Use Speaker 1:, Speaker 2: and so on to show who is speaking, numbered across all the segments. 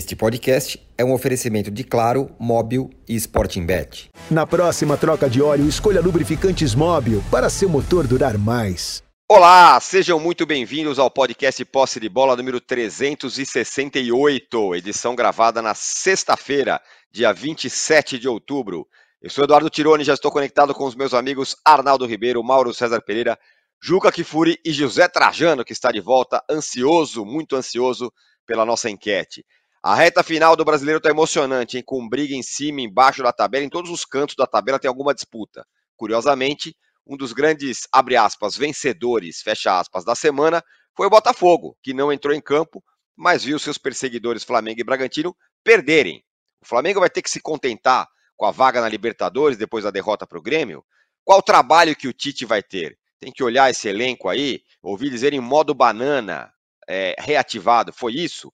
Speaker 1: Este podcast é um oferecimento de Claro, Móbil e Sporting Bet.
Speaker 2: Na próxima troca de óleo, escolha lubrificantes Móbil para seu motor durar mais.
Speaker 3: Olá, sejam muito bem-vindos ao podcast Posse de Bola número 368, edição gravada na sexta-feira, dia 27 de outubro. Eu sou Eduardo Tironi, já estou conectado com os meus amigos Arnaldo Ribeiro, Mauro César Pereira, Juca Kifuri e José Trajano, que está de volta, ansioso, muito ansioso pela nossa enquete. A reta final do brasileiro está emocionante, hein? com briga em cima, embaixo da tabela, em todos os cantos da tabela tem alguma disputa. Curiosamente, um dos grandes, abre aspas, vencedores, fecha aspas, da semana foi o Botafogo, que não entrou em campo, mas viu seus perseguidores Flamengo e Bragantino perderem. O Flamengo vai ter que se contentar com a vaga na Libertadores depois da derrota para o Grêmio? Qual trabalho que o Tite vai ter? Tem que olhar esse elenco aí, ouvir dizer em modo banana, é, reativado, foi isso?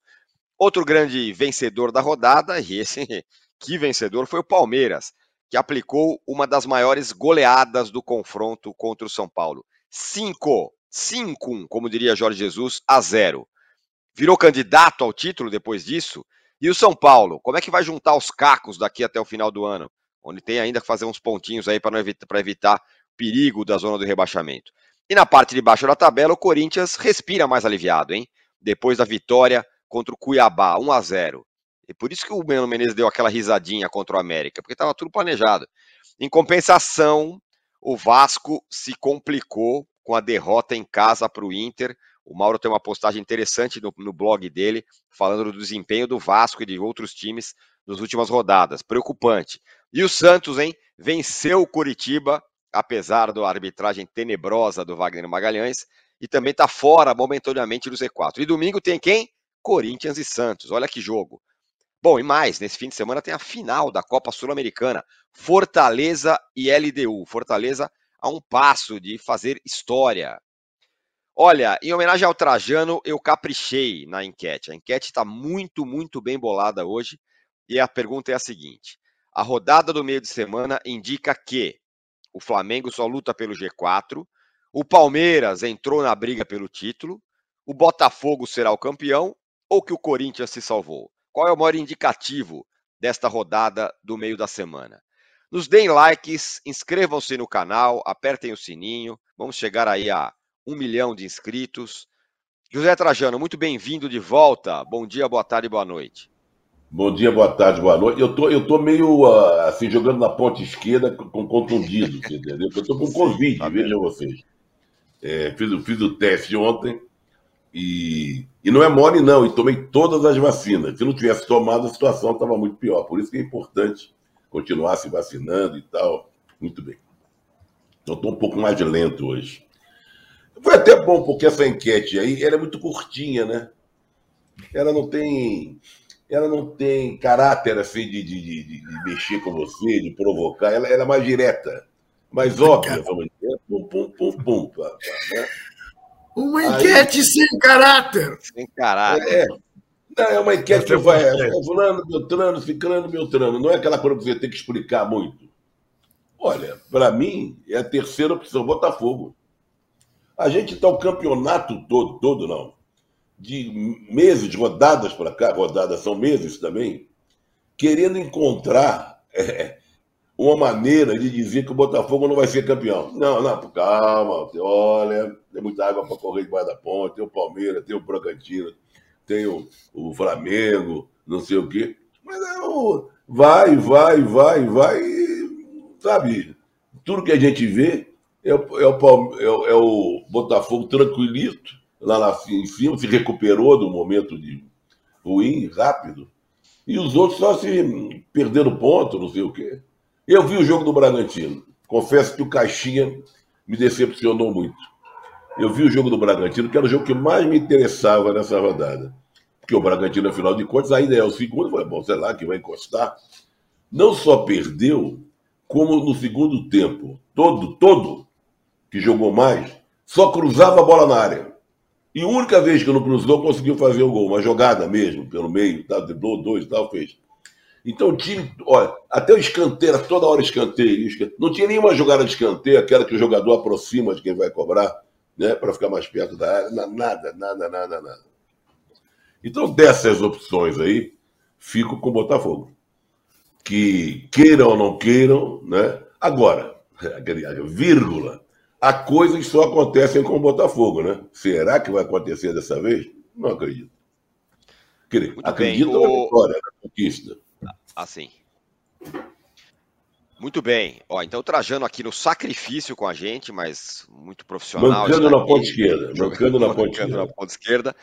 Speaker 3: Outro grande vencedor da rodada, e esse que vencedor foi o Palmeiras, que aplicou uma das maiores goleadas do confronto contra o São Paulo. 5, 5, como diria Jorge Jesus, a 0. Virou candidato ao título depois disso? E o São Paulo, como é que vai juntar os cacos daqui até o final do ano? Onde tem ainda que fazer uns pontinhos aí para evitar, evitar perigo da zona do rebaixamento. E na parte de baixo da tabela, o Corinthians respira mais aliviado, hein? Depois da vitória contra o Cuiabá, 1 a 0. E por isso que o Mano Menezes deu aquela risadinha contra o América, porque estava tudo planejado. Em compensação, o Vasco se complicou com a derrota em casa para o Inter. O Mauro tem uma postagem interessante no, no, blog dele, falando do desempenho do Vasco e de outros times nas últimas rodadas. Preocupante. E o Santos, hein? Venceu o Curitiba, apesar da arbitragem tenebrosa do Wagner Magalhães, e também está fora momentaneamente do Z4. E domingo tem quem? Corinthians e Santos. Olha que jogo. Bom, e mais, nesse fim de semana tem a final da Copa Sul-Americana, Fortaleza e LDU. Fortaleza a um passo de fazer história. Olha, em homenagem ao Trajano, eu caprichei na enquete. A enquete está muito, muito bem bolada hoje. E a pergunta é a seguinte: a rodada do meio de semana indica que o Flamengo só luta pelo G4, o Palmeiras entrou na briga pelo título, o Botafogo será o campeão ou que o Corinthians se salvou? Qual é o maior indicativo desta rodada do meio da semana? Nos deem likes, inscrevam-se no canal, apertem o sininho. Vamos chegar aí a um milhão de inscritos. José Trajano, muito bem-vindo de volta. Bom dia, boa tarde, boa noite.
Speaker 4: Bom dia, boa tarde, boa noite. Eu tô, eu tô meio uh, assim, jogando na ponta esquerda com contundido, entendeu? Eu tô com Covid, tá vejam vocês. É, fiz, fiz o teste ontem e, e não é mole, não. E tomei todas as vacinas. Se não tivesse tomado, a situação estava muito pior. Por isso que é importante continuar se vacinando e tal. Muito bem. Eu estou um pouco mais lento hoje. Foi até bom, porque essa enquete aí ela é muito curtinha, né? Ela não tem. Ela não tem caráter assim de, de, de, de mexer com você, de provocar. Ela, ela é mais direta, mais óbvia, vamos dizer. Pum, pum, pum, pum. Pá, pá, né?
Speaker 5: Uma enquete Aí, sem caráter.
Speaker 3: Sem caráter. É,
Speaker 4: não, é uma enquete que vai. É, fulano, Beltrano, ficando Beltrano. Não é aquela coisa que você tem que explicar muito. Olha, para mim, é a terceira opção, Botafogo. A gente está o campeonato todo, todo não. De meses, rodadas para cá, rodadas são meses também, querendo encontrar é, uma maneira de dizer que o Botafogo não vai ser campeão. Não, não, calma, olha, tem muita água para correr debaixo da ponte, tem o Palmeiras, tem o Bragantino, tem o, o Flamengo, não sei o quê. Mas não, vai, vai, vai, vai, sabe? Tudo que a gente vê é o, é o, é é o Botafogo tranquilito, lá, lá em cima, se recuperou do momento de ruim, rápido, e os outros só se perderam ponto, não sei o quê. Eu vi o jogo do Bragantino. Confesso que o Caixinha me decepcionou muito. Eu vi o jogo do Bragantino, que era o jogo que mais me interessava nessa rodada. Porque o Bragantino, afinal de contas, ainda é o segundo. Foi bom, sei lá, que vai encostar. Não só perdeu, como no segundo tempo, todo, todo que jogou mais, só cruzava a bola na área. E a única vez que não cruzou, conseguiu fazer o gol. Uma jogada mesmo, pelo meio, tá, driblou dois e tal, fez. Então o time, olha, até o escanteio, toda hora escanteio, escanteio. Não tinha nenhuma jogada de escanteio, aquela que o jogador aproxima de quem vai cobrar, né, para ficar mais perto da área. Nada, nada, nada, nada. Então, dessas opções aí, fico com o Botafogo. Que queiram ou não queiram, né? Agora, vírgula, há coisas só acontecem com o Botafogo, né? Será que vai acontecer dessa vez? Não acredito. acredito bem, na o... vitória, na conquista.
Speaker 3: Assim. Muito bem. Ó, então Trajano aqui no sacrifício com a gente, mas muito profissional.
Speaker 4: Mancando na ponta esquerda. Mancando na ponta esquerda. Na ponta esquerda.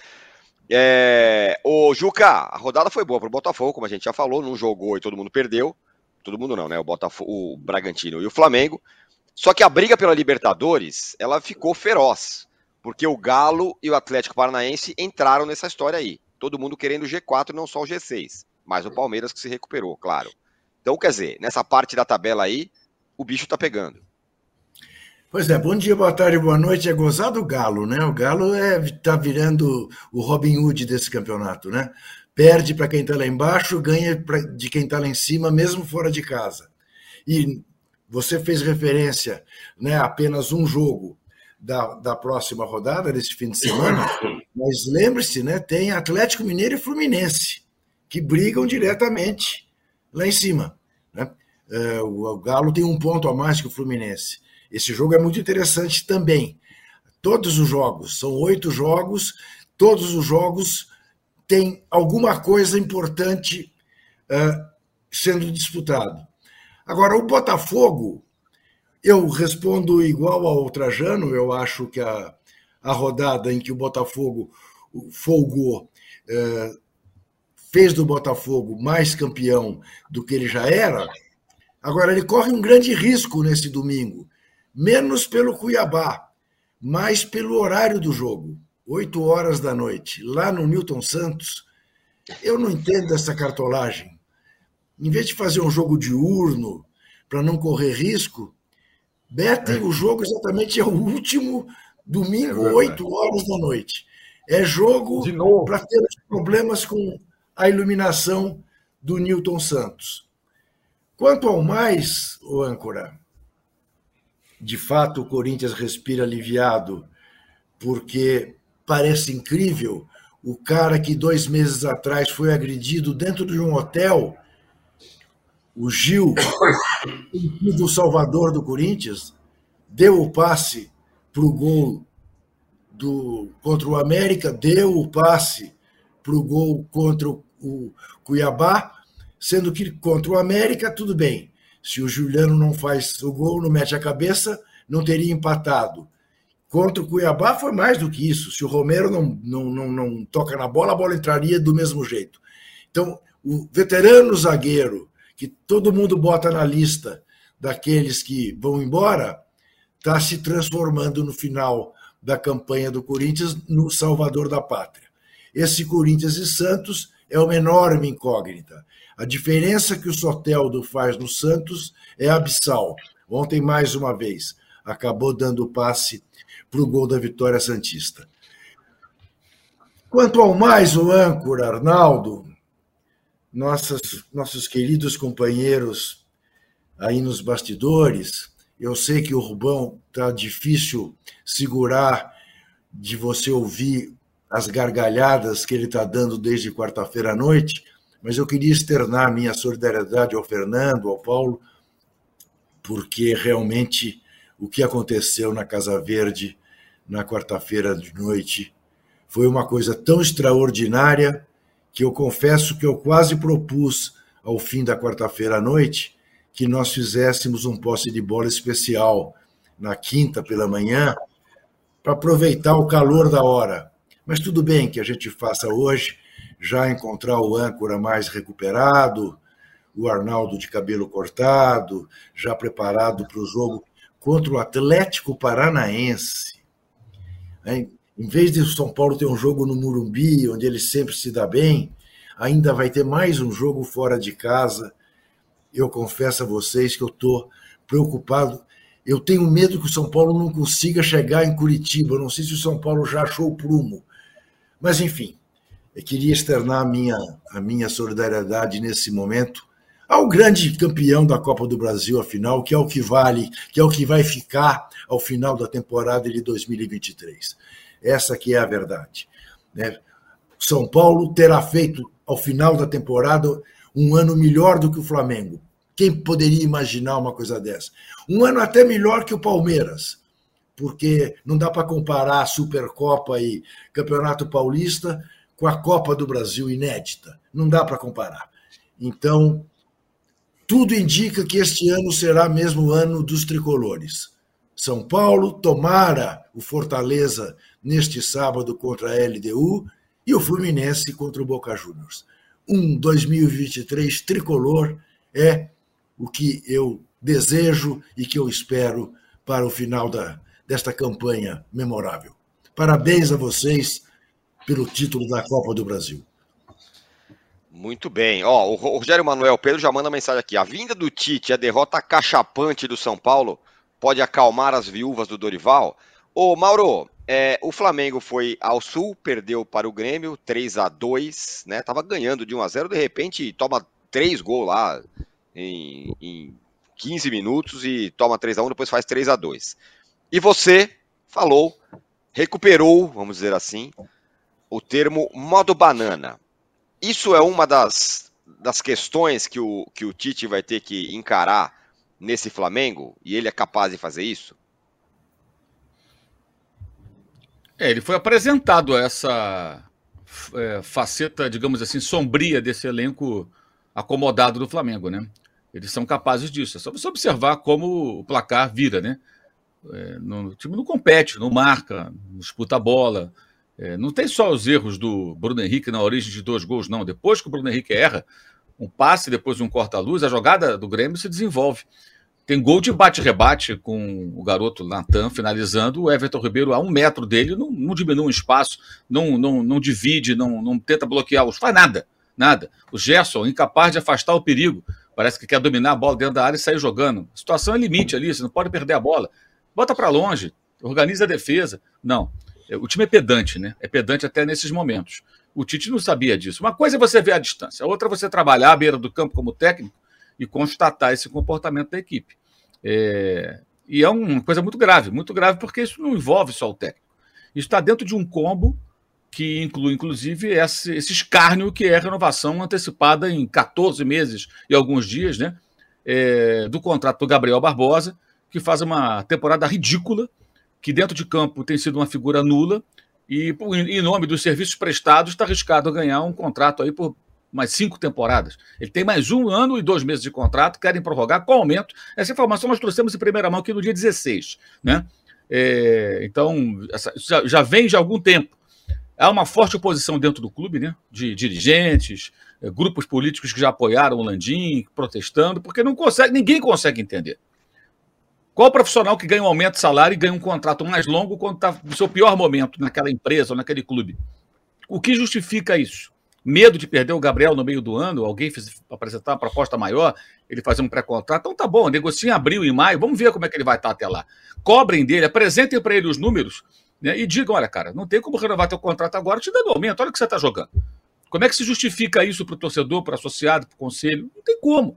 Speaker 3: É... O Juca, a rodada foi boa para o Botafogo, como a gente já falou, não jogou e todo mundo perdeu. Todo mundo não, né? O Botafogo, o Bragantino e o Flamengo. Só que a briga pela Libertadores, ela ficou feroz, porque o Galo e o Atlético Paranaense entraram nessa história aí. Todo mundo querendo o G4 não só o G6, mas o Palmeiras que se recuperou, claro. Então, quer dizer, nessa parte da tabela aí, o bicho tá pegando.
Speaker 5: Pois é, bom dia, boa tarde, boa noite. É gozado o Galo, né? O Galo é, tá virando o Robin Hood desse campeonato, né? Perde para quem está lá embaixo, ganha pra, de quem está lá em cima, mesmo fora de casa. E você fez referência né, a apenas um jogo da, da próxima rodada, desse fim de semana, mas lembre-se, né, tem Atlético Mineiro e Fluminense, que brigam diretamente lá em cima. Né? É, o Galo tem um ponto a mais que o Fluminense. Esse jogo é muito interessante também. Todos os jogos, são oito jogos, todos os jogos têm alguma coisa importante uh, sendo disputado. Agora, o Botafogo, eu respondo igual ao Trajano, eu acho que a, a rodada em que o Botafogo folgou uh, fez do Botafogo mais campeão do que ele já era. Agora, ele corre um grande risco nesse domingo, menos pelo Cuiabá, mais pelo horário do jogo, 8 horas da noite, lá no Newton Santos. Eu não entendo essa cartolagem. Em vez de fazer um jogo diurno para não correr risco, betem é. o jogo exatamente é o último domingo, é 8 horas da noite. É jogo para ter problemas com a iluminação do Newton Santos. Quanto ao mais, o âncora, de fato o Corinthians respira aliviado, porque parece incrível o cara que dois meses atrás foi agredido dentro de um hotel, o Gil, do Salvador do Corinthians, deu o passe para o gol do, contra o América, deu o passe para o gol contra o Cuiabá, sendo que contra o América, tudo bem. Se o Juliano não faz o gol, não mete a cabeça, não teria empatado. Contra o Cuiabá foi mais do que isso. Se o Romero não, não, não, não toca na bola, a bola entraria do mesmo jeito. Então, o veterano zagueiro, que todo mundo bota na lista daqueles que vão embora, está se transformando no final da campanha do Corinthians no salvador da pátria. Esse Corinthians e Santos é uma enorme incógnita. A diferença que o Soteldo faz no Santos é abissal. Ontem, mais uma vez, acabou dando passe para o gol da vitória Santista. Quanto ao mais, o âncora, Arnaldo, nossas, nossos queridos companheiros aí nos bastidores, eu sei que o Rubão está difícil segurar de você ouvir as gargalhadas que ele está dando desde quarta-feira à noite, mas eu queria externar minha solidariedade ao Fernando, ao Paulo, porque realmente o que aconteceu na Casa Verde na quarta-feira de noite foi uma coisa tão extraordinária que eu confesso que eu quase propus ao fim da quarta-feira à noite que nós fizéssemos um posse de bola especial na quinta pela manhã para aproveitar o calor da hora. Mas tudo bem que a gente faça hoje, já encontrar o âncora mais recuperado, o Arnaldo de cabelo cortado, já preparado para o jogo contra o Atlético Paranaense. Em vez de o São Paulo ter um jogo no Murumbi, onde ele sempre se dá bem, ainda vai ter mais um jogo fora de casa. Eu confesso a vocês que eu estou preocupado. Eu tenho medo que o São Paulo não consiga chegar em Curitiba. Eu não sei se o São Paulo já achou o prumo. Mas, enfim, eu queria externar a minha, a minha solidariedade nesse momento ao grande campeão da Copa do Brasil, afinal, que é o que vale, que é o que vai ficar ao final da temporada de 2023. Essa que é a verdade. Né? São Paulo terá feito ao final da temporada, um ano melhor do que o Flamengo. Quem poderia imaginar uma coisa dessa? Um ano até melhor que o Palmeiras, porque não dá para comparar a Supercopa e Campeonato Paulista com a Copa do Brasil inédita. Não dá para comparar. Então, tudo indica que este ano será mesmo o ano dos tricolores. São Paulo, tomara o Fortaleza neste sábado contra a LDU e o Fluminense contra o Boca Juniors. Um 2023 tricolor é o que eu desejo e que eu espero para o final da, desta campanha memorável. Parabéns a vocês pelo título da Copa do Brasil.
Speaker 3: Muito bem. Ó, o Rogério Manuel Pedro já manda mensagem aqui. A vinda do Tite, a derrota cachapante do São Paulo, pode acalmar as viúvas do Dorival? Ô, Mauro, é, o Flamengo foi ao Sul, perdeu para o Grêmio, 3 a 2 né? Tava ganhando de 1 a 0 de repente toma três gols lá em, em 15 minutos e toma 3 a 1 depois faz 3 a 2 E você falou, recuperou, vamos dizer assim, o termo modo banana. Isso é uma das, das questões que o, que o Tite vai ter que encarar nesse Flamengo? E ele é capaz de fazer isso?
Speaker 6: É, ele foi apresentado a essa é, faceta, digamos assim, sombria desse elenco acomodado do Flamengo, né? Eles são capazes disso. É só você observar como o placar vira, né? É, o time não compete, não marca, não disputa a bola, é, não tem só os erros do Bruno Henrique na origem de dois gols, não. Depois que o Bruno Henrique erra, um passe, depois um corta-luz, a jogada do Grêmio se desenvolve. Tem gol de bate-rebate com o garoto Natan finalizando. O Everton Ribeiro, a um metro dele, não, não diminui o espaço, não, não, não divide, não, não tenta bloquear, os faz nada. Nada. O Gerson, incapaz de afastar o perigo, parece que quer dominar a bola dentro da área e sair jogando. A situação é limite ali, você não pode perder a bola. Bota para longe, organiza a defesa. Não. É, o time é pedante, né? É pedante até nesses momentos. O Tite não sabia disso. Uma coisa é você ver a distância, a outra é você trabalhar à beira do campo como técnico e constatar esse comportamento da equipe. É... E é uma coisa muito grave, muito grave, porque isso não envolve só o técnico. Isso está dentro de um combo que inclui, inclusive, esse, esse escárnio que é a renovação antecipada em 14 meses e alguns dias, né? É... do contrato do Gabriel Barbosa, que faz uma temporada ridícula que dentro de campo tem sido uma figura nula e, em nome dos serviços prestados, está arriscado a ganhar um contrato aí por mais cinco temporadas. Ele tem mais um ano e dois meses de contrato, querem prorrogar com aumento. Essa informação nós trouxemos em primeira mão aqui no dia 16. Né? É, então, essa, já, já vem de algum tempo. Há uma forte oposição dentro do clube, né? de dirigentes, é, grupos políticos que já apoiaram o Landim, protestando, porque não consegue, ninguém consegue entender. Qual profissional que ganha um aumento de salário e ganha um contrato mais longo quando está no seu pior momento naquela empresa ou naquele clube? O que justifica isso? Medo de perder o Gabriel no meio do ano? Alguém fez, apresentar uma proposta maior? Ele fazer um pré-contrato? Então tá bom, negocia em abril e maio, vamos ver como é que ele vai estar até lá. Cobrem dele, apresentem para ele os números né, e digam: olha, cara, não tem como renovar teu contrato agora te dando aumento, olha o que você está jogando. Como é que se justifica isso para o torcedor, para o associado, para o conselho? Não tem como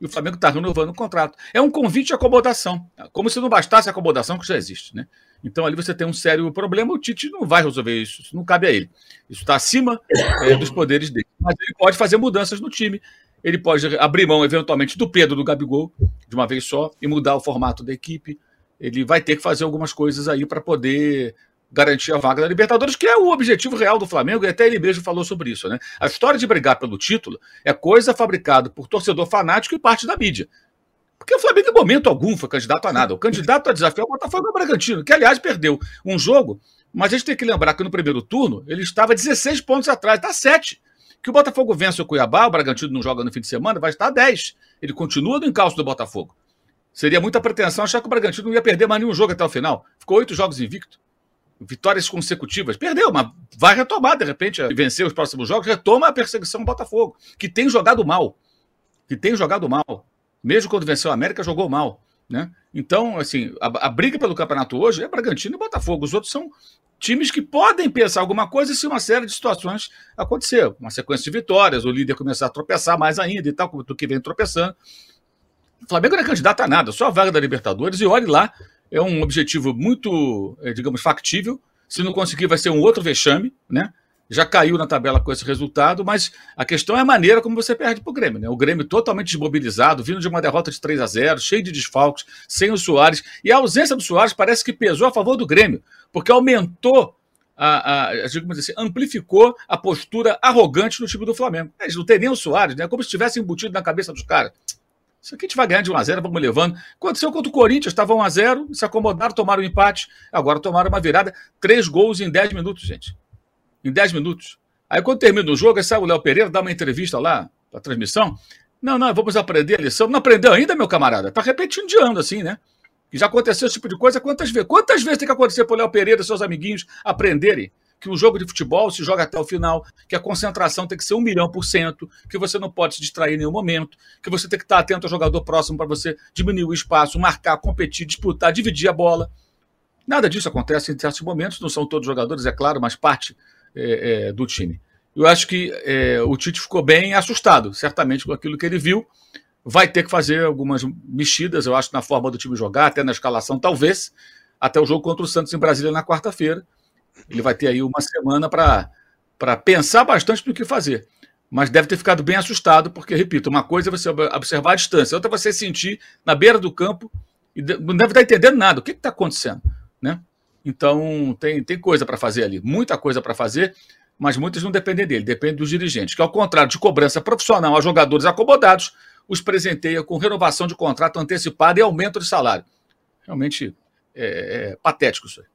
Speaker 6: e o Flamengo está renovando o contrato. É um convite de acomodação, como se não bastasse a acomodação que já existe, né? Então ali você tem um sério problema, o Tite não vai resolver isso, isso não cabe a ele. Isso está acima é, dos poderes dele. Mas ele pode fazer mudanças no time, ele pode abrir mão eventualmente do Pedro do Gabigol de uma vez só e mudar o formato da equipe. Ele vai ter que fazer algumas coisas aí para poder garantir a vaga da Libertadores, que é o objetivo real do Flamengo, e até ele mesmo falou sobre isso. Né? A história de brigar pelo título é coisa fabricada por torcedor fanático e parte da mídia. Porque o Flamengo, em momento algum, foi candidato a nada. O candidato a desafiar o Botafogo é o Bragantino, que, aliás, perdeu um jogo, mas a gente tem que lembrar que no primeiro turno ele estava 16 pontos atrás, está 7. Que o Botafogo vence o Cuiabá, o Bragantino não joga no fim de semana, vai estar a 10. Ele continua no encalço do Botafogo. Seria muita pretensão achar que o Bragantino não ia perder mais nenhum jogo até o final. Ficou oito jogos invicto vitórias consecutivas. Perdeu, mas vai retomar, de repente, vencer os próximos jogos, retoma a perseguição do Botafogo, que tem jogado mal. Que tem jogado mal. Mesmo quando venceu a América, jogou mal. Né? Então, assim, a, a briga pelo campeonato hoje é Bragantino e Botafogo. Os outros são times que podem pensar alguma coisa se uma série de situações acontecer. Uma sequência de vitórias, o líder começar a tropeçar mais ainda e tal, do que vem tropeçando. O Flamengo não é candidato a nada, só a vaga da Libertadores, e olhe lá é um objetivo muito, é, digamos, factível. Se não conseguir, vai ser um outro vexame, né? já caiu na tabela com esse resultado, mas a questão é a maneira como você perde para o Grêmio. Né? O Grêmio totalmente desmobilizado, vindo de uma derrota de 3 a 0 cheio de desfalques, sem o Soares. E a ausência do Soares parece que pesou a favor do Grêmio, porque aumentou, a, a, assim, amplificou a postura arrogante do time do Flamengo. Eles não tem nem o Soares, né? como se tivesse embutido na cabeça dos caras. Isso aqui a gente vai ganhar de 1x0, vamos levando. Aconteceu contra o Corinthians, estava 1x0, se acomodaram, tomaram um empate, agora tomaram uma virada. Três gols em 10 minutos, gente em 10 minutos. Aí quando termina o jogo, aí sai o Léo Pereira, dá uma entrevista lá, para transmissão. Não, não, vamos aprender a lição. Não aprendeu ainda, meu camarada? Tá repetindo de ano, assim, né? E já aconteceu esse tipo de coisa quantas vezes? Quantas vezes tem que acontecer para o Léo Pereira e seus amiguinhos aprenderem que o jogo de futebol se joga até o final, que a concentração tem que ser um milhão por cento, que você não pode se distrair em nenhum momento, que você tem que estar atento ao jogador próximo para você diminuir o espaço, marcar, competir, disputar, dividir a bola. Nada disso acontece em certos momentos, não são todos jogadores, é claro, mas parte é, é, do time. Eu acho que é, o Tite ficou bem assustado, certamente, com aquilo que ele viu. Vai ter que fazer algumas mexidas, eu acho, na forma do time jogar, até na escalação, talvez, até o jogo contra o Santos em Brasília na quarta-feira. Ele vai ter aí uma semana para pensar bastante no que fazer. Mas deve ter ficado bem assustado, porque, repito, uma coisa é você observar a distância, outra é você sentir na beira do campo e não deve estar entendendo nada. O que está acontecendo? Né? Então, tem, tem coisa para fazer ali, muita coisa para fazer, mas muitas não dependem dele, depende dos dirigentes, que ao contrário de cobrança profissional a jogadores acomodados, os presenteia com renovação de contrato antecipada e aumento de salário. Realmente é, é patético isso aí.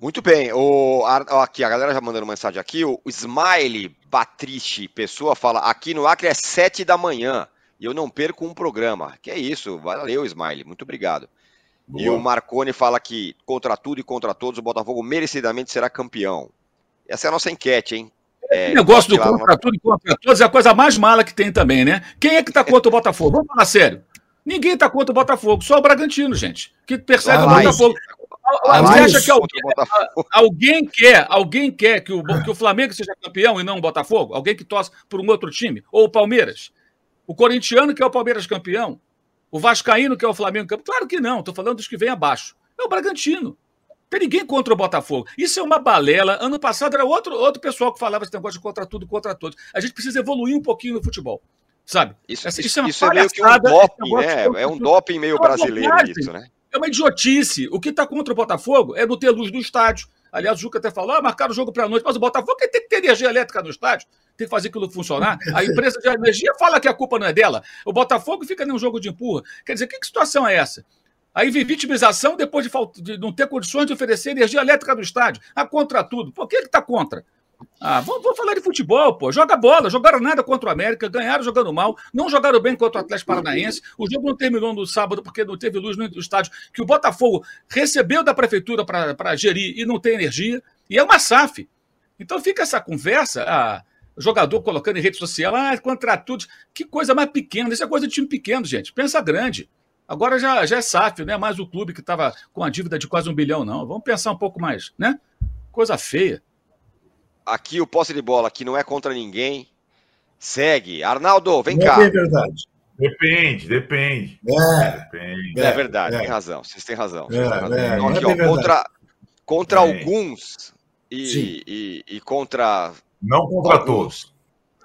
Speaker 3: Muito bem. O, aqui, a galera já mandando mensagem aqui. O Smile Batriche Pessoa fala: aqui no Acre é sete da manhã e eu não perco um programa. Que é isso, valeu, Smile. Muito obrigado. Boa. E o Marconi fala que contra tudo e contra todos o Botafogo merecidamente será campeão. Essa é a nossa enquete, hein?
Speaker 6: É, negócio do contra no... tudo e contra todos é a coisa mais mala que tem também, né? Quem é que tá contra o Botafogo? Vamos falar sério. Ninguém tá contra o Botafogo, só o Bragantino, gente, que persegue ah, o Botafogo. Ah, Você acha que alguém, alguém, quer, alguém quer que o, que o Flamengo seja campeão e não o Botafogo? Alguém que torce por um outro time? Ou o Palmeiras? O corintiano quer o Palmeiras campeão? O Vascaíno, que é o Flamengo, claro que não, estou falando dos que vêm abaixo. É o Bragantino. Tem ninguém contra o Botafogo. Isso é uma balela. Ano passado era outro, outro pessoal que falava esse negócio de contra tudo, contra todos. A gente precisa evoluir um pouquinho no futebol. Sabe?
Speaker 3: Isso, isso, isso é, isso é meio que um doping, né? É um doping meio é brasileiro isso, né?
Speaker 6: É uma idiotice. O que está contra o Botafogo é não ter luz no estádio. Aliás, o Juca até falou: ah, marcaram o jogo para a noite, mas o Botafogo tem que ter energia elétrica no estádio tem que fazer aquilo funcionar. A empresa de energia fala que a culpa não é dela. O Botafogo fica num jogo de empurra. Quer dizer, que, que situação é essa? Aí vem vitimização depois de, de, não ter condições de oferecer energia elétrica no estádio. Ah, contra tudo. Por que está contra? Ah, vamos, vamos, falar de futebol, pô. Joga bola, jogaram nada contra o América, ganharam jogando mal, não jogaram bem contra o Atlético Paranaense. O jogo não terminou no sábado porque não teve luz no estádio, que o Botafogo recebeu da prefeitura para gerir e não tem energia. E é uma SAF. Então fica essa conversa. Jogador colocando em rede social, ah, contra tudo. Que coisa mais pequena. Isso é coisa de time pequeno, gente. Pensa grande. Agora já, já é SAF, não é mais o clube que estava com a dívida de quase um bilhão, não. Vamos pensar um pouco mais, né? Coisa feia.
Speaker 3: Aqui o posse de bola, que não é contra ninguém. Segue. Arnaldo, vem não cá.
Speaker 7: É verdade. Depende, depende.
Speaker 3: É, depende. é verdade, é. tem razão. Vocês têm razão. Vocês é, têm razão. É, então, aqui, ó, contra, contra alguns e, e, e, contra
Speaker 7: não contra alguns. todos.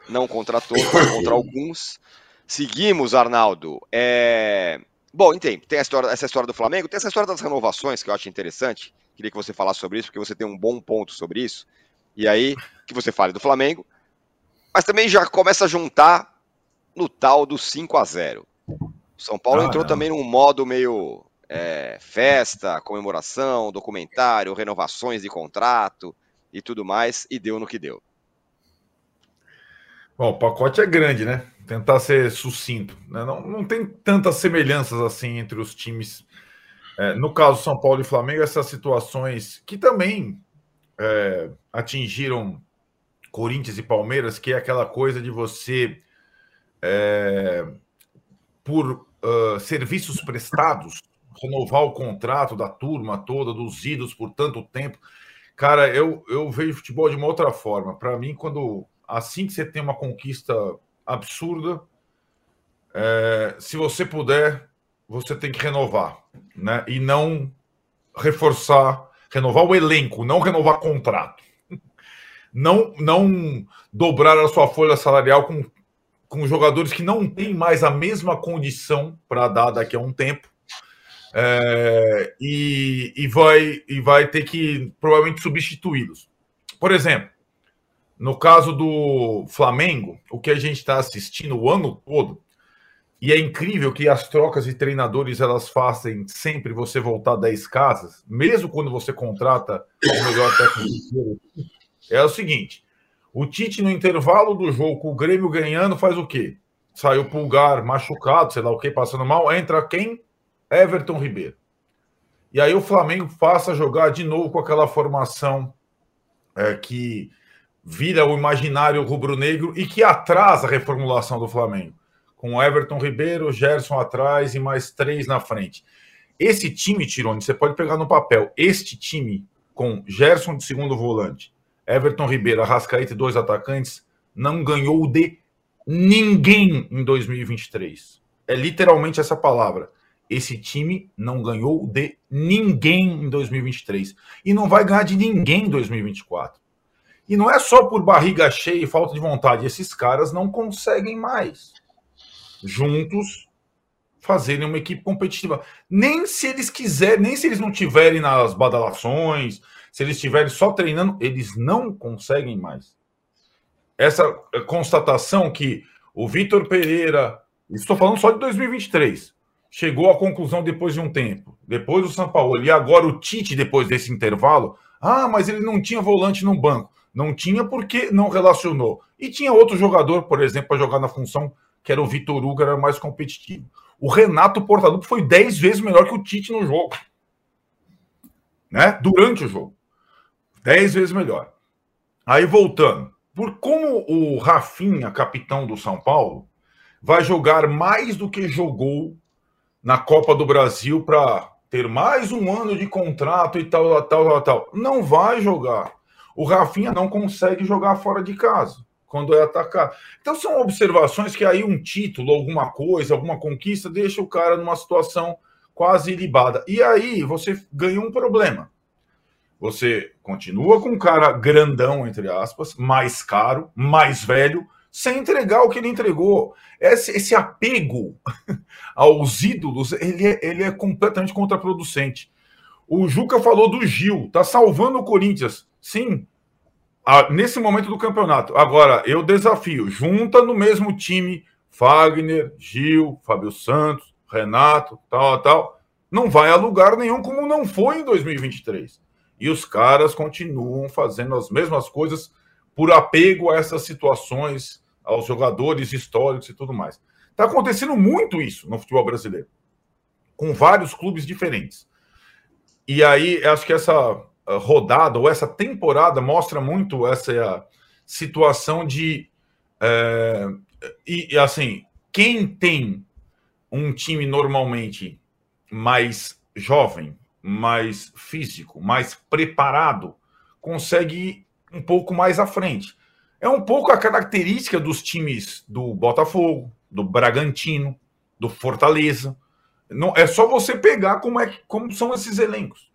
Speaker 3: Não contra todos, contra alguns. Seguimos, Arnaldo. É... Bom, tem, tem história, essa história do Flamengo, tem essa história das renovações que eu acho interessante. Queria que você falasse sobre isso, porque você tem um bom ponto sobre isso. E aí, que você fale do Flamengo. Mas também já começa a juntar no tal do 5 a 0 São Paulo ah, entrou não. também num modo meio é, festa, comemoração, documentário, renovações de contrato e tudo mais, e deu no que deu.
Speaker 7: Bom, o pacote é grande, né? Tentar ser sucinto. Né? Não, não tem tantas semelhanças assim entre os times. É, no caso São Paulo e Flamengo, essas situações que também é, atingiram Corinthians e Palmeiras, que é aquela coisa de você, é, por uh, serviços prestados, renovar o contrato da turma toda, dos ídolos por tanto tempo. Cara, eu, eu vejo futebol de uma outra forma. Para mim, quando assim que você tem uma conquista absurda, é, se você puder, você tem que renovar, né? E não reforçar, renovar o elenco, não renovar contrato. não, não dobrar a sua folha salarial com, com jogadores que não têm mais a mesma condição para dar daqui a um tempo. É, e, e, vai, e vai ter que provavelmente substituí-los. Por exemplo, no caso do Flamengo, o que a gente está assistindo o ano todo, e é incrível que as trocas de treinadores elas fazem sempre você voltar 10 casas, mesmo quando você contrata o melhor técnico. É o seguinte: o Tite, no intervalo do jogo, com o Grêmio ganhando, faz o quê? Saiu pulgar, machucado, sei lá o que, passando mal. Entra quem? Everton Ribeiro. E aí o Flamengo passa a jogar de novo com aquela formação é, que vira o imaginário rubro-negro e que atrasa a reformulação do Flamengo. Com Everton Ribeiro, Gerson atrás e mais três na frente. Esse time, Tirone, você pode pegar no papel. Este time, com Gerson de segundo volante, Everton Ribeiro, Arrascaeta e dois atacantes, não ganhou de ninguém em 2023. É literalmente essa palavra. Esse time não ganhou de ninguém em 2023 e não vai ganhar de ninguém em 2024. E não é só por barriga cheia e falta de vontade, esses caras não conseguem mais juntos fazerem uma equipe competitiva. Nem se eles quiserem, nem se eles não tiverem nas badalações, se eles estiverem só treinando, eles não conseguem mais. Essa constatação que o Vitor Pereira, estou falando só de 2023, chegou à conclusão depois de um tempo. Depois o São Paulo. E agora o Tite, depois desse intervalo. Ah, mas ele não tinha volante no banco. Não tinha porque não relacionou. E tinha outro jogador, por exemplo, para jogar na função que era o Vitor Hugo, era mais competitivo. O Renato Portaluppi foi 10 vezes melhor que o Tite no jogo. Né? Durante o jogo. 10 vezes melhor. Aí voltando. Por como o Rafinha, capitão do São Paulo, vai jogar mais do que jogou na Copa do Brasil para ter mais um ano de contrato e tal, tal, tal, tal. Não vai jogar. O Rafinha não consegue jogar fora de casa quando é atacado. Então são observações que aí um título, alguma coisa, alguma conquista deixa o cara numa situação quase ilibada. E aí você ganha um problema. Você continua com um cara grandão, entre aspas, mais caro, mais velho, sem entregar o que ele entregou. Esse, esse apego aos ídolos, ele é, ele é completamente contraproducente. O Juca falou do Gil, tá salvando o Corinthians. Sim, nesse momento do campeonato. Agora, eu desafio, junta no mesmo time Fagner, Gil, Fábio Santos, Renato, tal, tal. Não vai a lugar nenhum, como não foi em 2023. E os caras continuam fazendo as mesmas coisas por apego a essas situações aos jogadores históricos e tudo mais. Está acontecendo muito isso no futebol brasileiro, com vários clubes diferentes. E aí, acho que essa ah, rodada ou essa temporada mostra muito essa situação de. É, e, assim, quem tem um time normalmente mais jovem, mais físico, mais preparado, consegue ir um pouco mais à frente. É um pouco a característica dos times do Botafogo, do Bragantino, do Fortaleza. Não é só você pegar como é como são esses elencos.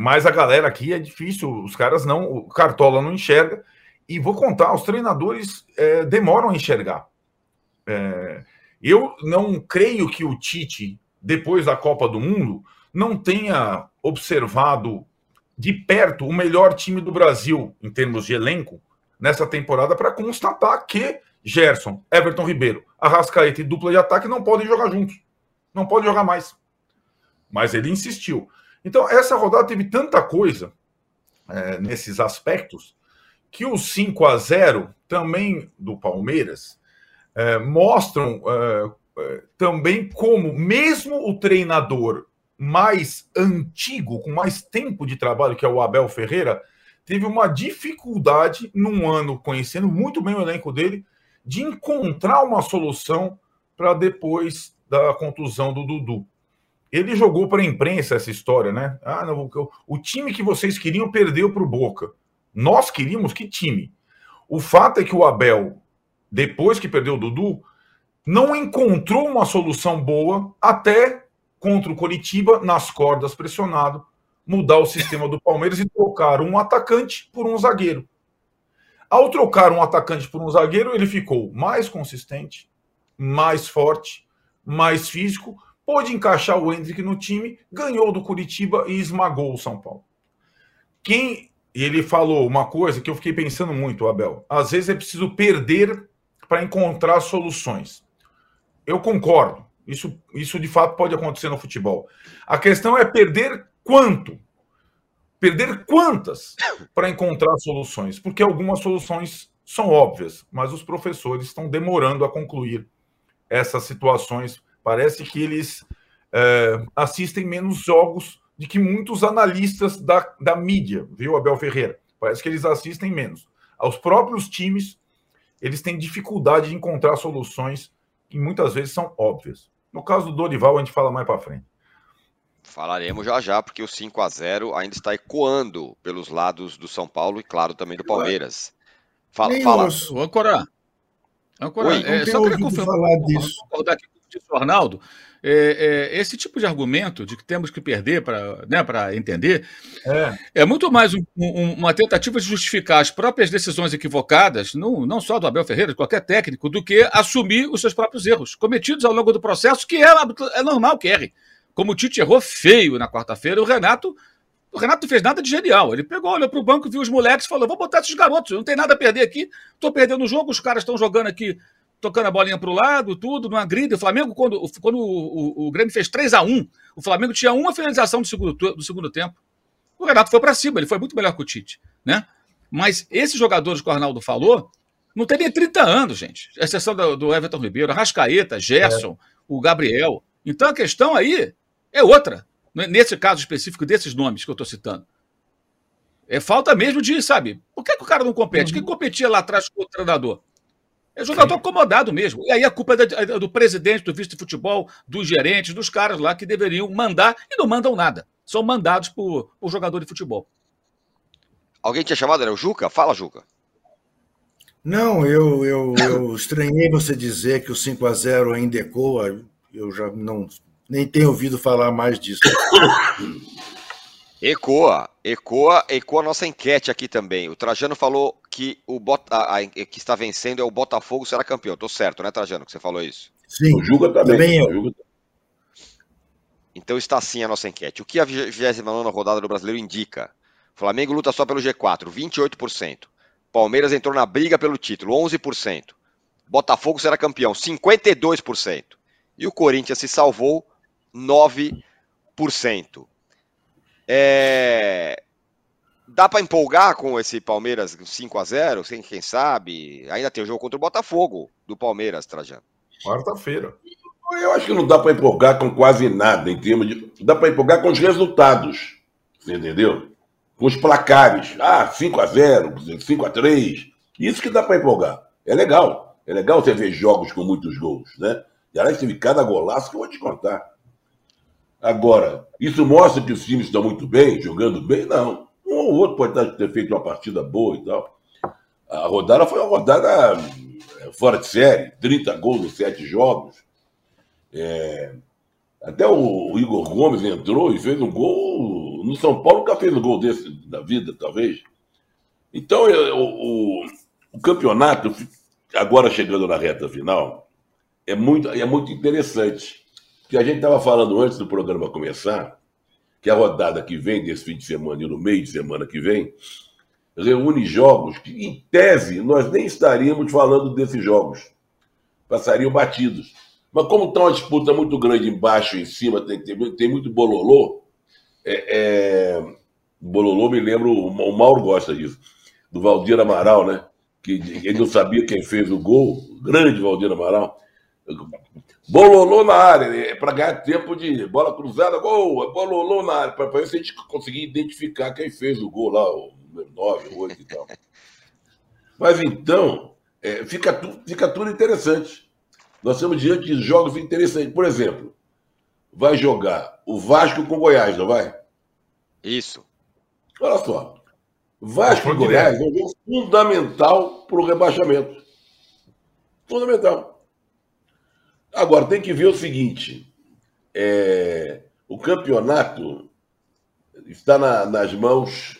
Speaker 7: Mas a galera aqui é difícil, os caras não, o Cartola não enxerga. E vou contar, os treinadores é, demoram a enxergar. É, eu não creio que o Tite, depois da Copa do Mundo, não tenha observado de perto o melhor time do Brasil em termos de elenco nessa temporada para constatar que Gerson, Everton Ribeiro, Arrascaeta e dupla de ataque não podem jogar juntos. Não podem jogar mais. Mas ele insistiu. Então, essa rodada teve tanta coisa é, nesses aspectos que o 5 a 0 também do Palmeiras é, mostram é, é também como, mesmo o treinador mais antigo, com mais tempo de trabalho, que é o Abel Ferreira, teve uma dificuldade num ano, conhecendo muito bem o elenco dele, de encontrar uma solução para depois da contusão do Dudu. Ele jogou para a imprensa essa história, né? Ah, não, o time que vocês queriam perdeu para o Boca. Nós queríamos que time? O fato é que o Abel, depois que perdeu o Dudu, não encontrou uma solução boa até contra o Coritiba, nas cordas, pressionado, mudar o sistema do Palmeiras e trocar um atacante por um zagueiro. Ao trocar um atacante por um zagueiro, ele ficou mais consistente, mais forte, mais físico, pôde encaixar o Hendrick no time, ganhou do Curitiba e esmagou o São Paulo. Quem ele falou uma coisa que eu fiquei pensando muito, Abel. Às vezes é preciso perder para encontrar soluções. Eu concordo. Isso, isso de fato pode acontecer no futebol. A questão é perder quanto? Perder quantas para encontrar soluções? Porque algumas soluções são óbvias, mas os professores estão demorando a concluir essas situações. Parece que eles é, assistem menos jogos de que muitos analistas da, da mídia, viu, Abel Ferreira? Parece que eles assistem menos. Aos próprios times, eles têm dificuldade de encontrar soluções que muitas vezes são óbvias. No caso do Dorival, a gente fala mais para frente.
Speaker 3: Falaremos já já, porque o 5 a 0 ainda está ecoando pelos lados do São Paulo e, claro, também do Palmeiras. Fala,
Speaker 6: Nem
Speaker 3: fala.
Speaker 6: O Ancorá. Ancorá, é, só queria confirmar, falar disso. concordar aqui com o que disse o Arnaldo. É, é, esse tipo de argumento de que temos que perder para né, entender é. é. muito mais um, um, uma tentativa de justificar as próprias decisões equivocadas, não, não só do Abel Ferreira, de qualquer técnico, do que assumir os seus próprios erros cometidos ao longo do processo, que é, é normal que erre. Como o Tite errou feio na quarta-feira, o Renato. O Renato não fez nada de genial. Ele pegou, olhou para o banco, viu os moleques e falou: vou botar esses garotos, não tem nada a perder aqui. Estou perdendo o jogo, os caras estão jogando aqui tocando a bolinha para o lado, tudo, numa grida. O Flamengo, quando, quando o, o, o Grêmio fez 3 a 1 o Flamengo tinha uma finalização do segundo, do segundo tempo. O Renato foi para cima, ele foi muito melhor que o Tite. Né? Mas esses jogadores que o Arnaldo falou, não tem nem 30 anos, gente. A exceção do, do Everton Ribeiro, Rascaeta, Gerson, é. o Gabriel. Então a questão aí é outra. Nesse caso específico desses nomes que eu estou citando. É falta mesmo de, sabe, por que, que o cara não compete? Uhum. Quem competia lá atrás com o treinador? É jogador Sim. acomodado mesmo. E aí a culpa é do presidente, do vice de futebol, dos gerentes, dos caras lá que deveriam mandar e não mandam nada. São mandados por, por jogador de futebol.
Speaker 3: Alguém tinha chamado? Era o Juca? Fala, Juca.
Speaker 5: Não, eu, eu, eu estranhei você dizer que o 5 a 0 ainda ecoa. Eu já não nem tenho ouvido falar mais disso.
Speaker 3: Ecoa, ecoa, ecoa a nossa enquete aqui também. O Trajano falou que o Bota, a, a, que está vencendo é o Botafogo será campeão. Tô certo, né, Trajano, que você falou isso?
Speaker 5: Sim. O Juga também. também
Speaker 3: Então está assim a nossa enquete. O que a 29 rodada do Brasileiro indica? Flamengo luta só pelo G4, 28%. Palmeiras entrou na briga pelo título, 11%. Botafogo será campeão, 52%. E o Corinthians se salvou, 9%. É... Dá para empolgar com esse Palmeiras 5 a 0 sem quem sabe? Ainda tem o jogo contra o Botafogo do Palmeiras, Trajano.
Speaker 7: Quarta-feira.
Speaker 4: Eu acho que não dá para empolgar com quase nada em termos de. Dá para empolgar com os resultados. Você entendeu? Com os placares. Ah, 5 a 0 5 a 3 Isso que dá para empolgar. É legal. É legal você ver jogos com muitos gols, né? E aliás, teve cada golaço que eu vou te contar. Agora, isso mostra que os times estão muito bem, jogando bem? Não. Um ou outro pode ter feito uma partida boa e tal. A rodada foi uma rodada é, fora de série, 30 gols em 7 jogos. É... Até o Igor Gomes entrou e fez um gol. No São Paulo nunca fez um gol desse da vida, talvez. Então, o, o, o campeonato, agora chegando na reta final, é muito, é muito interessante que a gente estava falando antes do programa começar, que a rodada que vem, desse fim de semana e no meio de semana que vem, reúne jogos que, em tese, nós nem estaríamos falando desses jogos. Passariam batidos. Mas como está uma disputa muito grande embaixo e em cima, tem, tem, tem muito bololô, é, é, bololô me lembro, o Mauro gosta disso, do Valdir Amaral, né? Que ele não sabia quem fez o gol, grande Valdir Amaral. Bololô na área, é para ganhar tempo de bola cruzada, gol, bololô na área, para ver se a gente conseguir identificar quem fez o gol lá, o 9, 8 e tal. Mas então, é, fica, tu, fica tudo interessante. Nós estamos diante de jogos interessantes. Por exemplo, vai jogar o Vasco com Goiás, não vai?
Speaker 3: Isso.
Speaker 4: Olha só. Vasco e Goiás é um jogo fundamental para o rebaixamento. Fundamental. Agora, tem que ver o seguinte: é, o campeonato está na, nas mãos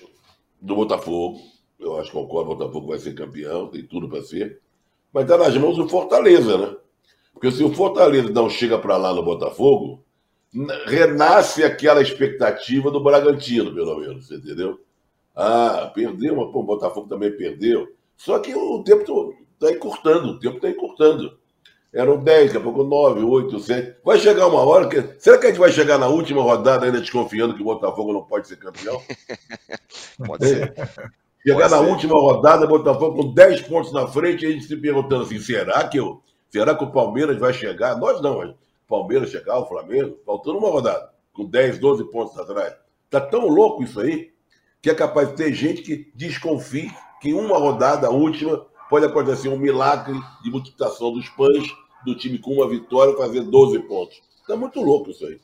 Speaker 4: do Botafogo. Eu, acho que concordo, o Botafogo vai ser campeão, tem tudo para ser. Mas está nas mãos do Fortaleza, né? Porque se o Fortaleza não chega para lá no Botafogo, renasce aquela expectativa do Bragantino, pelo menos, entendeu? Ah, perdeu, mas pô, o Botafogo também perdeu. Só que o tempo está encurtando, o tempo está encurtando. Eram 10, daqui a pouco 9, 8, 7. Vai chegar uma hora que. Será que a gente vai chegar na última rodada ainda desconfiando que o Botafogo não pode ser campeão?
Speaker 3: pode ser.
Speaker 4: Chegar pode na ser. última rodada, Botafogo com 10 pontos na frente, e a gente se perguntando assim: será que, eu, será que o Palmeiras vai chegar? Nós não, mas Palmeiras chegar, o Flamengo, faltando uma rodada, com 10, 12 pontos atrás. Tá tão louco isso aí, que é capaz de ter gente que desconfie que em uma rodada, última, pode acontecer um milagre de multiplicação dos pães do time com uma vitória fazer 12 pontos. Tá muito louco isso aí.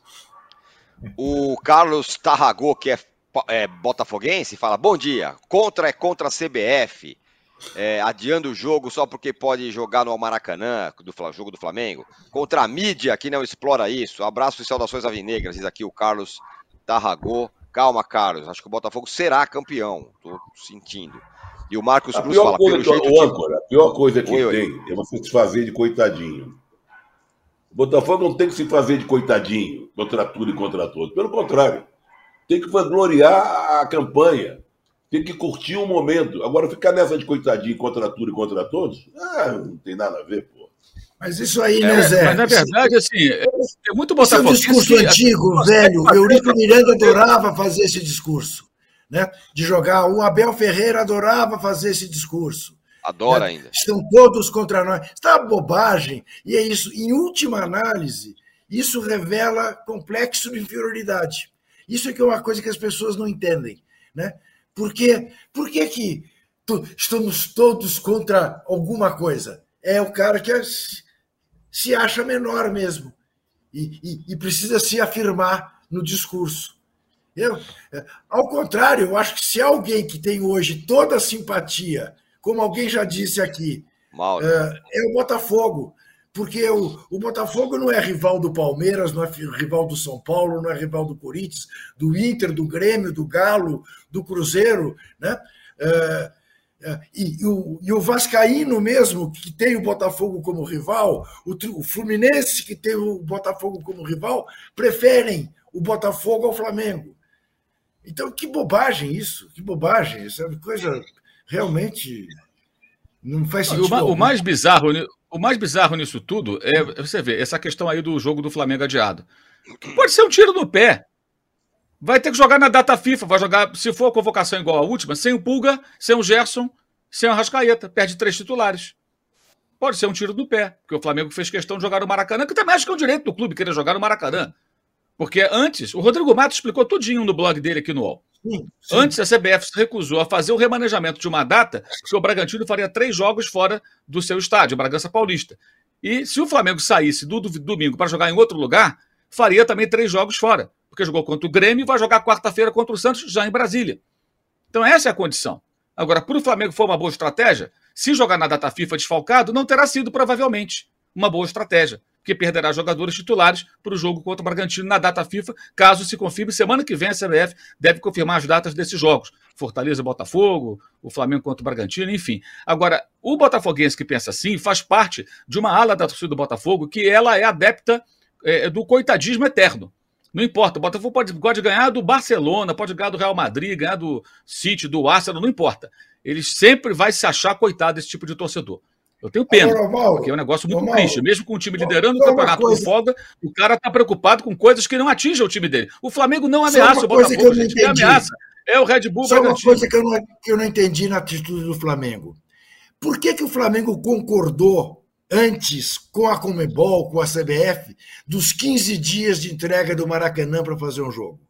Speaker 3: O Carlos Tarragô, que é, é botafoguense, fala: Bom dia, contra é contra a CBF é, adiando o jogo só porque pode jogar no Maracanã, do jogo do Flamengo, contra a mídia que não explora isso. Abraço e saudações avinegras, diz aqui o Carlos Tarragô. Calma, Carlos, acho que o Botafogo será campeão, tô sentindo. E o Marcos
Speaker 4: a
Speaker 3: Cruz
Speaker 4: fala, coisa, pelo jeito... O âncora, a pior coisa que oi, tem oi. é você se fazer de coitadinho. O Botafogo não tem que se fazer de coitadinho contra tudo e contra todos. Pelo contrário, tem que vangloriar a campanha tem que curtir o momento. Agora, ficar nessa de coitadinho contra tudo e contra todos, ah, não tem nada a ver, pô.
Speaker 5: Mas isso aí, né, Zé?
Speaker 6: Mas, na verdade, assim, é, é muito
Speaker 5: bom Esse é um discurso assim, antigo, velho. O Eurico Miranda adorava fazer esse discurso. Né? De jogar. O Abel Ferreira adorava fazer esse discurso.
Speaker 3: Adora né? ainda.
Speaker 5: Estão todos contra nós. Está bobagem. E é isso. Em última análise, isso revela complexo de inferioridade. Isso é que é uma coisa que as pessoas não entendem. Né? Por quê? Por que, que estamos todos contra alguma coisa? É o cara que é, se acha menor mesmo e, e, e precisa se afirmar no discurso. Eu, é, ao contrário, eu acho que se alguém que tem hoje toda a simpatia, como alguém já disse aqui, é, é o Botafogo porque o, o Botafogo não é rival do Palmeiras, não é rival do São Paulo, não é rival do Corinthians, do Inter, do Grêmio, do Galo, do Cruzeiro, né? É, é, e, e, o, e o Vascaíno mesmo, que tem o Botafogo como rival, o, o Fluminense, que tem o Botafogo como rival, preferem o Botafogo ao Flamengo. Então, que bobagem isso, que bobagem, isso é uma coisa realmente não faz sentido.
Speaker 6: O, o mais bizarro, o mais bizarro nisso tudo é você ver essa questão aí do jogo do Flamengo adiado. Pode ser um tiro no pé. Vai ter que jogar na data FIFA, vai jogar, se for a convocação igual à última, sem o Pulga, sem o Gerson, sem o Rascaeta, perde três titulares. Pode ser um tiro no pé, porque o Flamengo fez questão de jogar no Maracanã, que também acho que é um direito do clube querer jogar no Maracanã. Porque antes, o Rodrigo Matos explicou tudinho no blog dele aqui no UOL. Sim, sim. Antes, a CBF se recusou a fazer o remanejamento de uma data que o Bragantino faria três jogos fora do seu estádio, Bragança Paulista. E se o Flamengo saísse do, do domingo para jogar em outro lugar, faria também três jogos fora. Porque jogou contra o Grêmio e vai jogar quarta-feira contra o Santos, já em Brasília. Então, essa é a condição. Agora, para o Flamengo for uma boa estratégia, se jogar na data FIFA desfalcado, não terá sido, provavelmente, uma boa estratégia que perderá jogadores titulares para o jogo contra o Bragantino na data FIFA, caso se confirme. Semana que vem a CBF deve confirmar as datas desses jogos. Fortaleza, Botafogo, o Flamengo contra o Bragantino, enfim. Agora, o botafoguense que pensa assim faz parte de uma ala da torcida do Botafogo que ela é adepta é, do coitadismo eterno. Não importa, o Botafogo pode, pode ganhar do Barcelona, pode ganhar do Real Madrid, ganhar do City, do Arsenal, não importa. Ele sempre vai se achar coitado desse tipo de torcedor. Eu tenho pena, Agora, Mauro, porque é um negócio muito Mauro, triste. Mesmo com o time liderando o campeonato coisa... com folga, o cara está preocupado com coisas que não atingem o time dele. O Flamengo não ameaça o Botafogo, gente. Quem ameaça é o Red Bull
Speaker 5: Só uma coisa que eu, não, que eu não entendi na atitude do Flamengo. Por que, que o Flamengo concordou antes com a Comebol, com a CBF, dos 15 dias de entrega do Maracanã para fazer um jogo?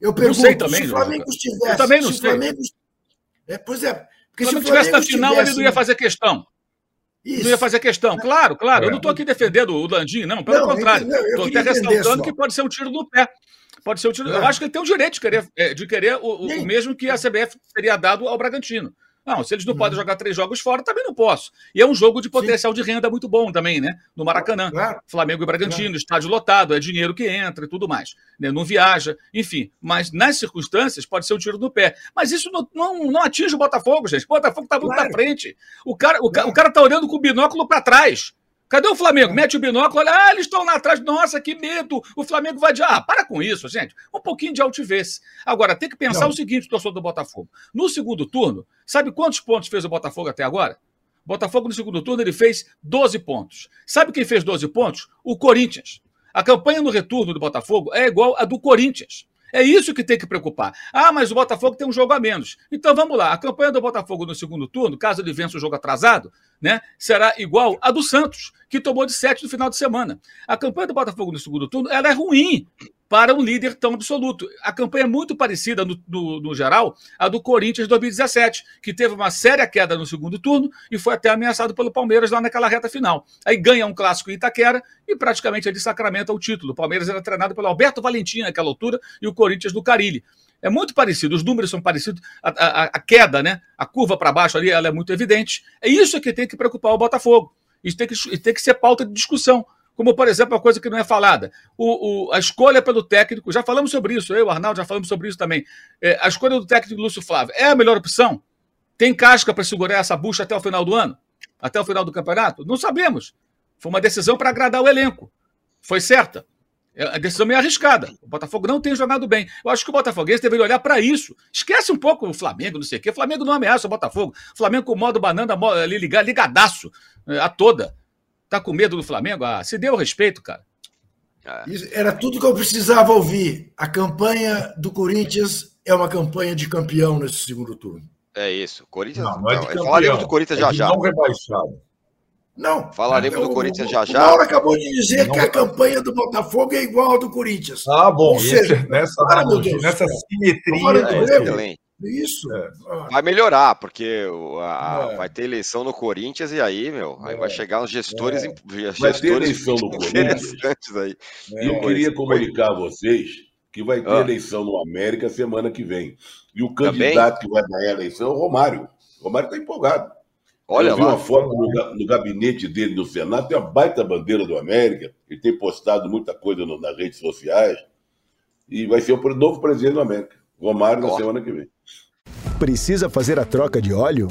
Speaker 5: Eu pergunto,
Speaker 6: não sei também,
Speaker 5: se o Flamengo estivesse...
Speaker 6: Eu também não sei. Flamengo,
Speaker 5: é, pois é,
Speaker 6: porque se, se tivesse na final, tivesse... ele não ia fazer questão. Isso. Não ia fazer questão. Claro, claro. É. Eu não estou aqui defendendo o Landim, não. Pelo não, contrário. Estou até ressaltando que pode ser um tiro no pé. Pode ser um tiro. É. Eu acho que ele tem o direito de querer, é, de querer o, o mesmo que a CBF teria dado ao Bragantino. Não, se eles não uhum. podem jogar três jogos fora, também não posso. E é um jogo de potencial Sim. de renda muito bom também, né? No Maracanã. Claro. Flamengo e Bragantino, claro. estádio lotado, é dinheiro que entra e tudo mais. Né? Não viaja, enfim. Mas nas circunstâncias pode ser um tiro no pé. Mas isso não, não, não atinge o Botafogo, gente. O Botafogo está muito claro. frente. O cara, o, o cara tá olhando com o binóculo para trás. Cadê o Flamengo? Mete o binóculo, olha, ah, eles estão lá atrás. Nossa, que medo! O Flamengo vai de. Ah, para com isso, gente. Um pouquinho de altivez. Agora, tem que pensar Não. o seguinte, torcedor do Botafogo. No segundo turno, sabe quantos pontos fez o Botafogo até agora? Botafogo, no segundo turno, ele fez 12 pontos. Sabe quem fez 12 pontos? O Corinthians. A campanha no retorno do Botafogo é igual à do Corinthians. É isso que tem que preocupar. Ah, mas o Botafogo tem um jogo a menos. Então vamos lá. A campanha do Botafogo no segundo turno, caso ele vença o jogo atrasado, né, será igual à do Santos, que tomou de 7 no final de semana. A campanha do Botafogo no segundo turno ela é ruim para um líder tão absoluto. A campanha é muito parecida, no, no, no geral, à do Corinthians 2017, que teve uma séria queda no segundo turno e foi até ameaçado pelo Palmeiras lá naquela reta final. Aí ganha um clássico em Itaquera e praticamente ele sacramenta o título. O Palmeiras era treinado pelo Alberto Valentim naquela altura e o Corinthians do Carilli. É muito parecido, os números são parecidos, a, a, a queda, né? A curva para baixo ali, ela é muito evidente. É isso que tem que preocupar o Botafogo. Isso tem que, tem que ser pauta de discussão. Como, por exemplo, uma coisa que não é falada: o, o, a escolha pelo técnico, já falamos sobre isso, eu, Arnaldo, já falamos sobre isso também. É, a escolha do técnico Lúcio Flávio é a melhor opção? Tem casca para segurar essa bucha até o final do ano? Até o final do campeonato? Não sabemos. Foi uma decisão para agradar o elenco. Foi certa. É a decisão meio arriscada. O Botafogo não tem jogado bem. Eu acho que o Botafoguense deveria olhar para isso. Esquece um pouco o Flamengo, não sei o quê. O Flamengo não ameaça o Botafogo. O Flamengo com o modo banana ali ligadaço é, a toda. Tá com medo do Flamengo? Ah, se deu respeito, cara.
Speaker 5: É. Era tudo que eu precisava ouvir. A campanha do Corinthians é uma campanha de campeão nesse segundo turno.
Speaker 3: É isso. Corinthians. Não, não é de campeão. Falaremos do Corinthians é já já. Não rebaixado.
Speaker 5: Não.
Speaker 3: Falaremos do Corinthians já já.
Speaker 5: O Mauro acabou de dizer não. que a campanha do Botafogo é igual à do Corinthians.
Speaker 7: Ah, bom. Seja, nessa, analogia, nessa simetria.
Speaker 3: É, isso. É. Vai melhorar, porque a, é. vai ter eleição no Corinthians e aí, meu, aí vai é. chegar uns gestores,
Speaker 4: é. gestores vai ter eleição no Corinthians. Aí. E eu queria comunicar a vocês que vai ter ah. eleição no América semana que vem. E o candidato Também? que vai dar a eleição é o Romário. O Romário está empolgado. Olha eu vi lá. uma foto no, no, gabinete dele no Senado, tem uma baita bandeira do América, ele tem postado muita coisa no, nas redes sociais, e vai ser o novo presidente do América, Romário, na semana que vem.
Speaker 2: Precisa fazer a troca de óleo?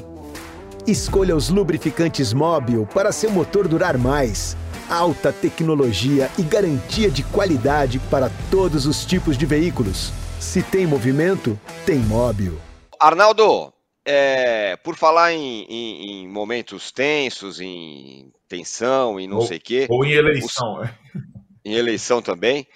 Speaker 2: Escolha os lubrificantes Móbil para seu motor durar mais. Alta tecnologia e garantia de qualidade para todos os tipos de veículos. Se tem movimento, tem Móbil.
Speaker 3: Arnaldo, é, por falar em, em, em, momentos tensos, em tensão, e não
Speaker 7: ou,
Speaker 3: sei o quê.
Speaker 7: Ou em eleição,
Speaker 3: o, é. Em eleição também.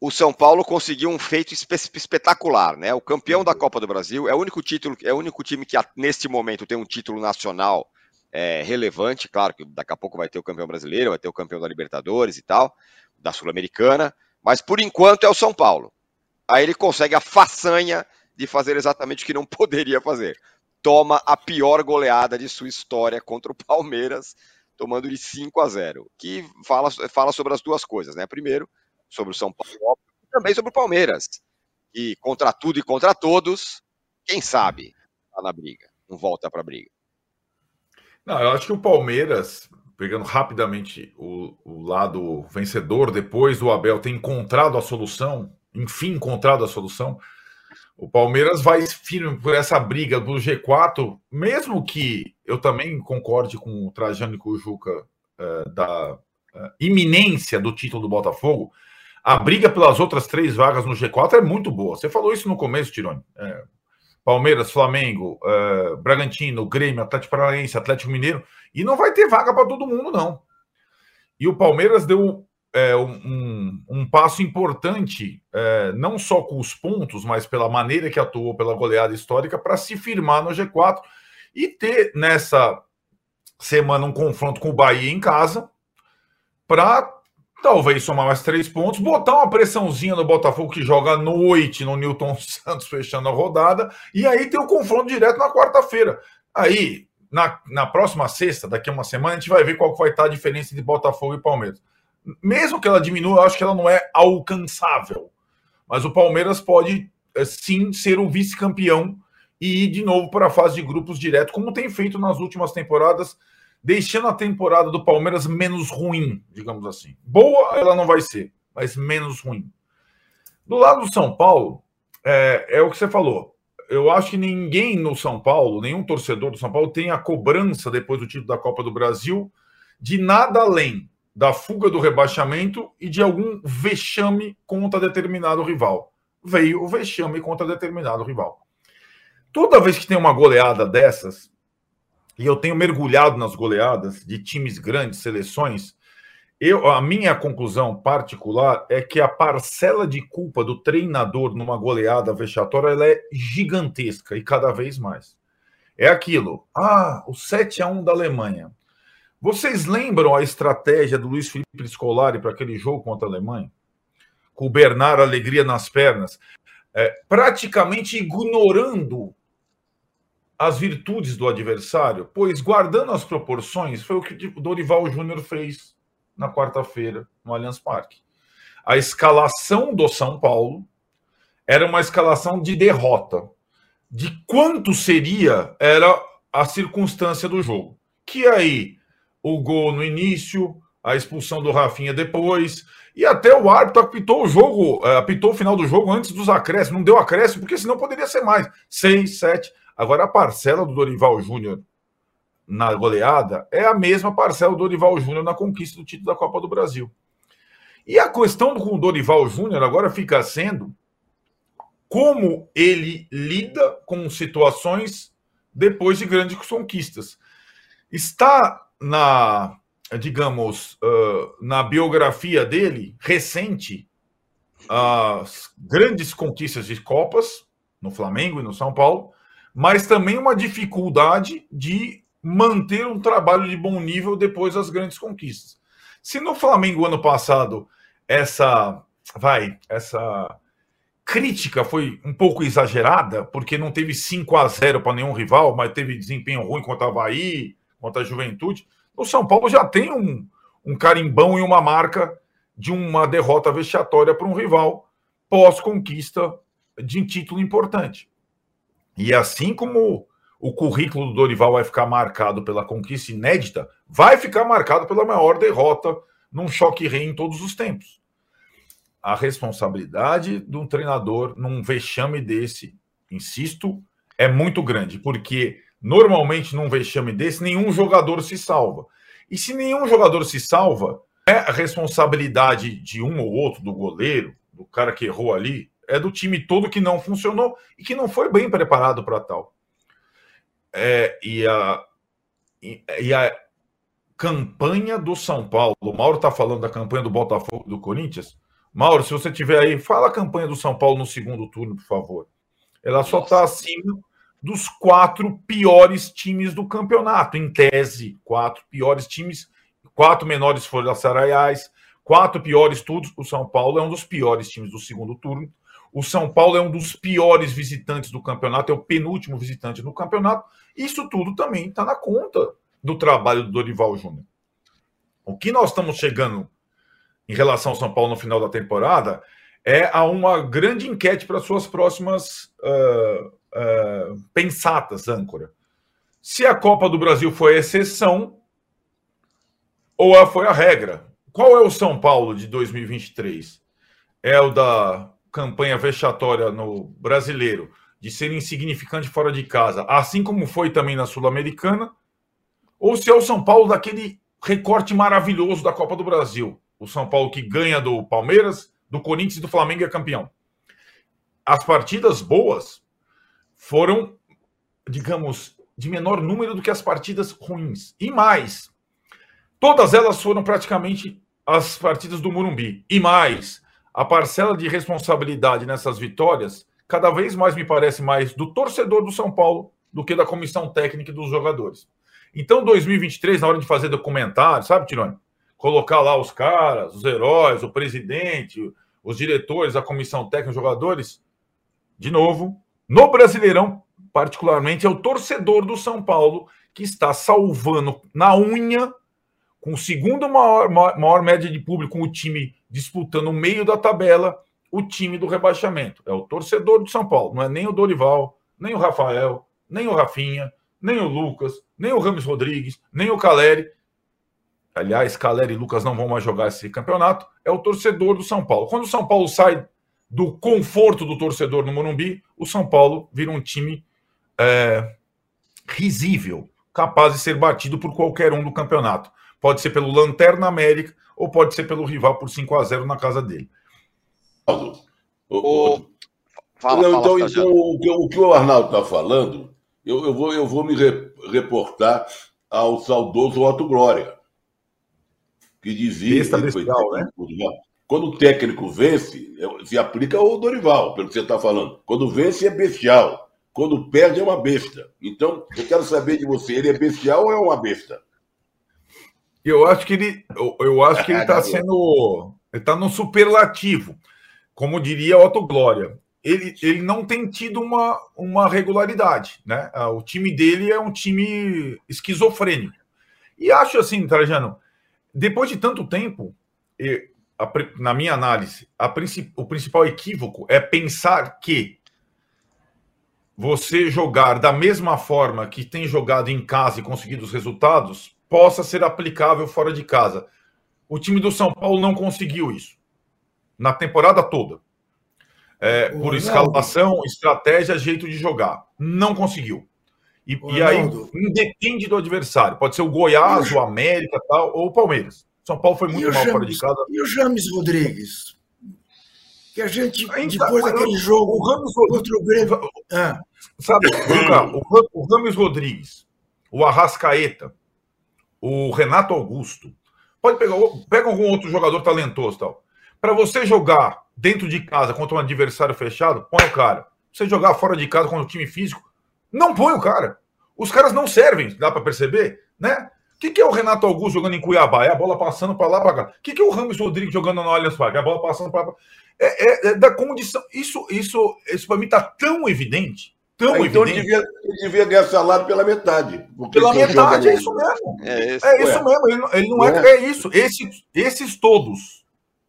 Speaker 3: O São Paulo conseguiu um feito espe espetacular, né? O campeão da Copa do Brasil é o único título, é o único time que neste momento tem um título nacional é, relevante. Claro que daqui a pouco vai ter o campeão brasileiro, vai ter o campeão da Libertadores e tal, da Sul-Americana, mas por enquanto é o São Paulo. Aí ele consegue a façanha de fazer exatamente o que não poderia fazer toma a pior goleada de sua história contra o Palmeiras, tomando de 5 a 0. Que fala, fala sobre as duas coisas, né? Primeiro, sobre o São Paulo e também sobre o Palmeiras. E contra tudo e contra todos, quem sabe tá na briga, não volta para a briga.
Speaker 7: Não, eu acho que o Palmeiras, pegando rapidamente o, o lado vencedor, depois do Abel ter encontrado a solução, enfim, encontrado a solução, o Palmeiras vai firme por essa briga do G4, mesmo que eu também concorde com o Trajano e com o Juca uh, da uh, iminência do título do Botafogo, a briga pelas outras três vagas no G4 é muito boa. Você falou isso no começo, Tironi. É, Palmeiras, Flamengo, uh, Bragantino, Grêmio, Atlético Paranaense, Atlético Mineiro, e não vai ter vaga para todo mundo, não. E o Palmeiras deu é, um, um, passo importante, é, não só com os pontos, mas pela maneira que atuou pela goleada histórica, para se firmar no G4 e ter nessa semana um confronto com o Bahia em casa, para talvez somar mais três pontos, botar uma pressãozinha no Botafogo que joga à noite no Newton Santos fechando a rodada, e aí ter o confronto direto na quarta-feira. Aí, na, na próxima sexta, daqui a uma semana, a gente vai ver qual vai estar a diferença de Botafogo e Palmeiras mesmo que ela diminua, eu acho que ela não é alcançável. Mas o Palmeiras pode eh, sim ser o vice-campeão e ir de novo para a fase de grupos direto, como tem feito nas últimas temporadas, deixando a temporada do Palmeiras menos ruim, digamos assim. Boa ela não vai ser, mas menos ruim. Do lado do São Paulo, é, é o que você falou. Eu acho que ninguém no São Paulo, nenhum torcedor do São Paulo, tem a cobrança depois do título da Copa do Brasil de nada além da fuga do rebaixamento e de algum vexame contra determinado rival. Veio o vexame contra determinado rival. Toda vez que tem uma goleada dessas, e eu tenho mergulhado nas goleadas de times grandes, seleções, eu, a minha conclusão particular é que a parcela de culpa do treinador numa goleada vexatória ela é gigantesca e cada vez mais. É aquilo. Ah, o 7 a 1 da Alemanha. Vocês lembram a estratégia do Luiz Felipe Scolari para aquele jogo contra a Alemanha? Com o Bernard alegria nas pernas, é, praticamente ignorando as virtudes do adversário, pois guardando as proporções, foi o que o Dorival Júnior fez na quarta-feira no Allianz Parque. A escalação do São Paulo era uma escalação de derrota. De quanto seria era a circunstância do jogo. Que aí o gol no início, a expulsão do Rafinha depois, e até o árbitro apitou o jogo, eh, apitou o final do jogo antes dos acréscimos, não deu acréscimo, porque senão poderia ser mais. Seis, sete. Agora, a parcela do Dorival Júnior na goleada é a mesma parcela do Dorival Júnior na conquista do título da Copa do Brasil. E a questão com o Dorival Júnior agora fica sendo como ele lida com situações depois de grandes conquistas. Está na, digamos, uh, na biografia dele recente as grandes conquistas de Copas no Flamengo e no São Paulo, mas também uma dificuldade de manter um trabalho de bom nível depois das grandes conquistas. Se no Flamengo ano passado essa vai, essa crítica foi um pouco exagerada, porque não teve 5 a 0 para nenhum rival, mas teve desempenho ruim contra o Havaí, contra a Juventude. O São Paulo já tem um, um carimbão e uma marca de uma derrota vexatória para um rival pós-conquista de um título importante. E assim como o currículo do Dorival vai ficar marcado pela conquista inédita, vai ficar marcado pela maior derrota num choque rei em todos os tempos. A responsabilidade de um treinador num vexame desse, insisto, é muito grande, porque Normalmente, num vexame desse, nenhum jogador se salva. E se nenhum jogador se salva, é a responsabilidade de um ou outro, do goleiro, do cara que errou ali, é do time todo que não funcionou e que não foi bem preparado para tal. É, e, a, e, e, a campanha do São Paulo, o Mauro está falando da campanha do Botafogo do Corinthians. Mauro, se você tiver aí, fala a campanha do São Paulo no segundo turno, por favor. Ela só está acima dos quatro piores times do campeonato, em tese, quatro piores times, quatro menores folhas salariais, quatro piores tudo. O São Paulo é um dos piores times do segundo turno. O São Paulo é um dos piores visitantes do campeonato, é o penúltimo visitante do campeonato. Isso tudo também está na conta do trabalho do Dorival Júnior. O que nós estamos chegando em relação ao São Paulo no final da temporada é a uma grande enquete para suas próximas uh, uh, pensatas, âncora. Se a Copa do Brasil foi a exceção ou foi a regra? Qual é o São Paulo de 2023? É o da campanha vexatória no brasileiro, de ser insignificante fora de casa, assim como foi também na Sul-Americana? Ou se é o São Paulo daquele recorte maravilhoso da Copa do Brasil? O São Paulo que ganha do Palmeiras, do Corinthians e do Flamengo é campeão. As partidas boas foram, digamos, de menor número do que as partidas ruins. E mais, todas elas foram praticamente as partidas do Murumbi. E mais, a parcela de responsabilidade nessas vitórias cada vez mais me parece mais do torcedor do São Paulo do que da comissão técnica e dos jogadores. Então, 2023, na hora de fazer documentário, sabe, Tirone? Colocar lá os caras, os heróis, o presidente, os diretores, a comissão técnica, os jogadores, de novo, no Brasileirão, particularmente, é o torcedor do São Paulo que está salvando na unha, com o segundo maior, maior, maior média de público, com o time disputando o meio da tabela, o time do rebaixamento. É o torcedor do São Paulo, não é nem o Dorival, nem o Rafael, nem o Rafinha, nem o Lucas, nem o Ramos Rodrigues, nem o Caleri. Aliás, Caleri e Lucas não vão mais jogar esse campeonato. É o torcedor do São Paulo. Quando o São Paulo sai do conforto do torcedor no Morumbi, o São Paulo vira um time é, risível, capaz de ser batido por qualquer um do campeonato. Pode ser pelo Lanterna América ou pode ser pelo rival por 5 a 0 na casa dele.
Speaker 4: O, o, fala, não, fala, então, então o, que, o, que, o Arnaldo está falando, eu, eu, vou, eu vou me reportar ao saudoso Otto Glória, que dizia.
Speaker 7: Besta bestial, né?
Speaker 4: Quando o técnico vence, é, se aplica ao Dorival, pelo que você está falando. Quando vence é bestial. Quando perde é uma besta. Então, eu quero saber de você, ele é bestial ou é uma besta?
Speaker 7: Eu acho que ele, eu, eu acho que ele está sendo, ele está no superlativo, como diria Otto Glória. Ele, ele não tem tido uma, uma regularidade, né? Ah, o time dele é um time esquizofrênico. E acho assim, Trajano, depois de tanto tempo, a, na minha análise, a, o principal equívoco é pensar que você jogar da mesma forma que tem jogado em casa e conseguido os resultados possa ser aplicável fora de casa. O time do São Paulo não conseguiu isso na temporada toda. É, por escalação, estratégia, jeito de jogar. Não conseguiu. E, e aí independe do adversário. Pode ser o Goiás, o América tal, ou o Palmeiras. São Paulo foi muito mal James, fora de casa.
Speaker 5: E o James Rodrigues? Que a gente, Ainda, depois daquele jogo o Ramos contra o Grêmio.
Speaker 7: Ah. Sabe, o, o Ramos Rodrigues, o Arrascaeta, o Renato Augusto. Pode pegar pega algum outro jogador talentoso tal. Para você jogar dentro de casa contra um adversário fechado, põe o cara. Você jogar fora de casa contra um time físico, não põe o cara. Os caras não servem, dá para perceber, né? O que, que, é o Renato Augusto jogando em Cuiabá? É a bola passando para lá para cá. O que, que, é o Ramos Rodrigues jogando no Allianz Parque? É a bola passando para lá. É, é, é, da condição. Isso, isso, isso para mim está tão evidente. Tão ah, então
Speaker 4: evidente. Devia, ele devia ganhar salário pela metade.
Speaker 7: Pela metade, é isso mesmo. É, esse, é isso mesmo. Ele, ele não é, é, é isso. Esses, esses todos,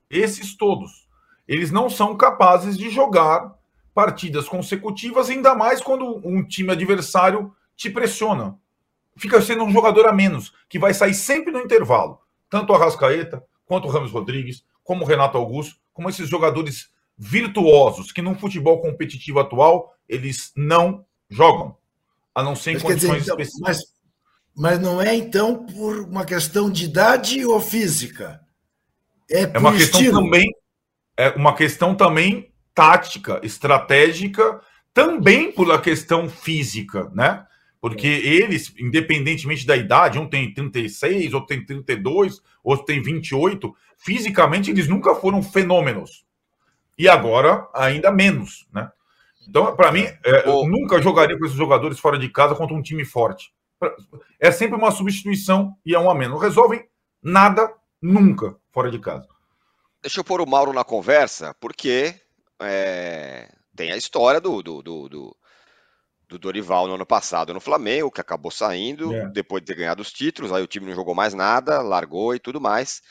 Speaker 7: esses todos, eles não são capazes de jogar partidas consecutivas, ainda mais quando um time adversário te pressiona fica sendo um jogador a menos, que vai sair sempre no intervalo. Tanto o Arrascaeta, quanto o Ramos Rodrigues, como o Renato Augusto, como esses jogadores virtuosos que no futebol competitivo atual eles não jogam, a não ser em mas, condições dizer, então, específicas.
Speaker 5: Mas, mas não é então por uma questão de idade ou física?
Speaker 7: É, é uma questão estilo. também é uma questão também tática, estratégica, também por a questão física, né? Porque eles, independentemente da idade, um tem 36, outro tem 32, outro tem 28, fisicamente eles nunca foram fenômenos. E agora, ainda menos, né? Então, para mim, é, eu nunca jogaria com esses jogadores fora de casa contra um time forte. É sempre uma substituição e é um a menos. Não resolvem nada nunca fora de casa.
Speaker 3: Deixa eu pôr o Mauro na conversa, porque é, tem a história do, do, do, do do Dorival no ano passado no Flamengo, que acabou saindo é. depois de ter ganhado os títulos, aí o time não jogou mais nada, largou e tudo mais.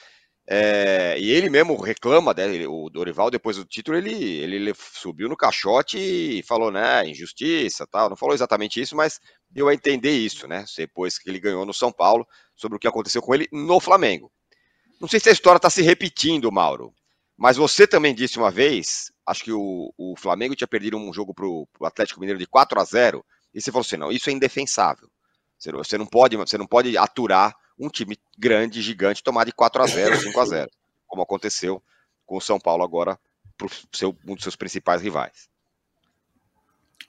Speaker 3: É, e ele mesmo reclama, né, o Dorival, depois do título, ele, ele, subiu no caixote e falou, né, injustiça, tal. Não falou exatamente isso, mas deu a entender isso, né, depois que ele ganhou no São Paulo, sobre o que aconteceu com ele no Flamengo. Não sei se a história está se repetindo, Mauro, mas você também disse uma vez acho que o, o Flamengo tinha perdido um jogo para o Atlético Mineiro de 4 a 0 e você falou assim, não, isso é indefensável. Você, você, não pode, você não pode aturar um time grande, gigante, tomar de 4 a 0 5 a 0 como aconteceu com o São Paulo agora, para seu, um dos seus principais rivais.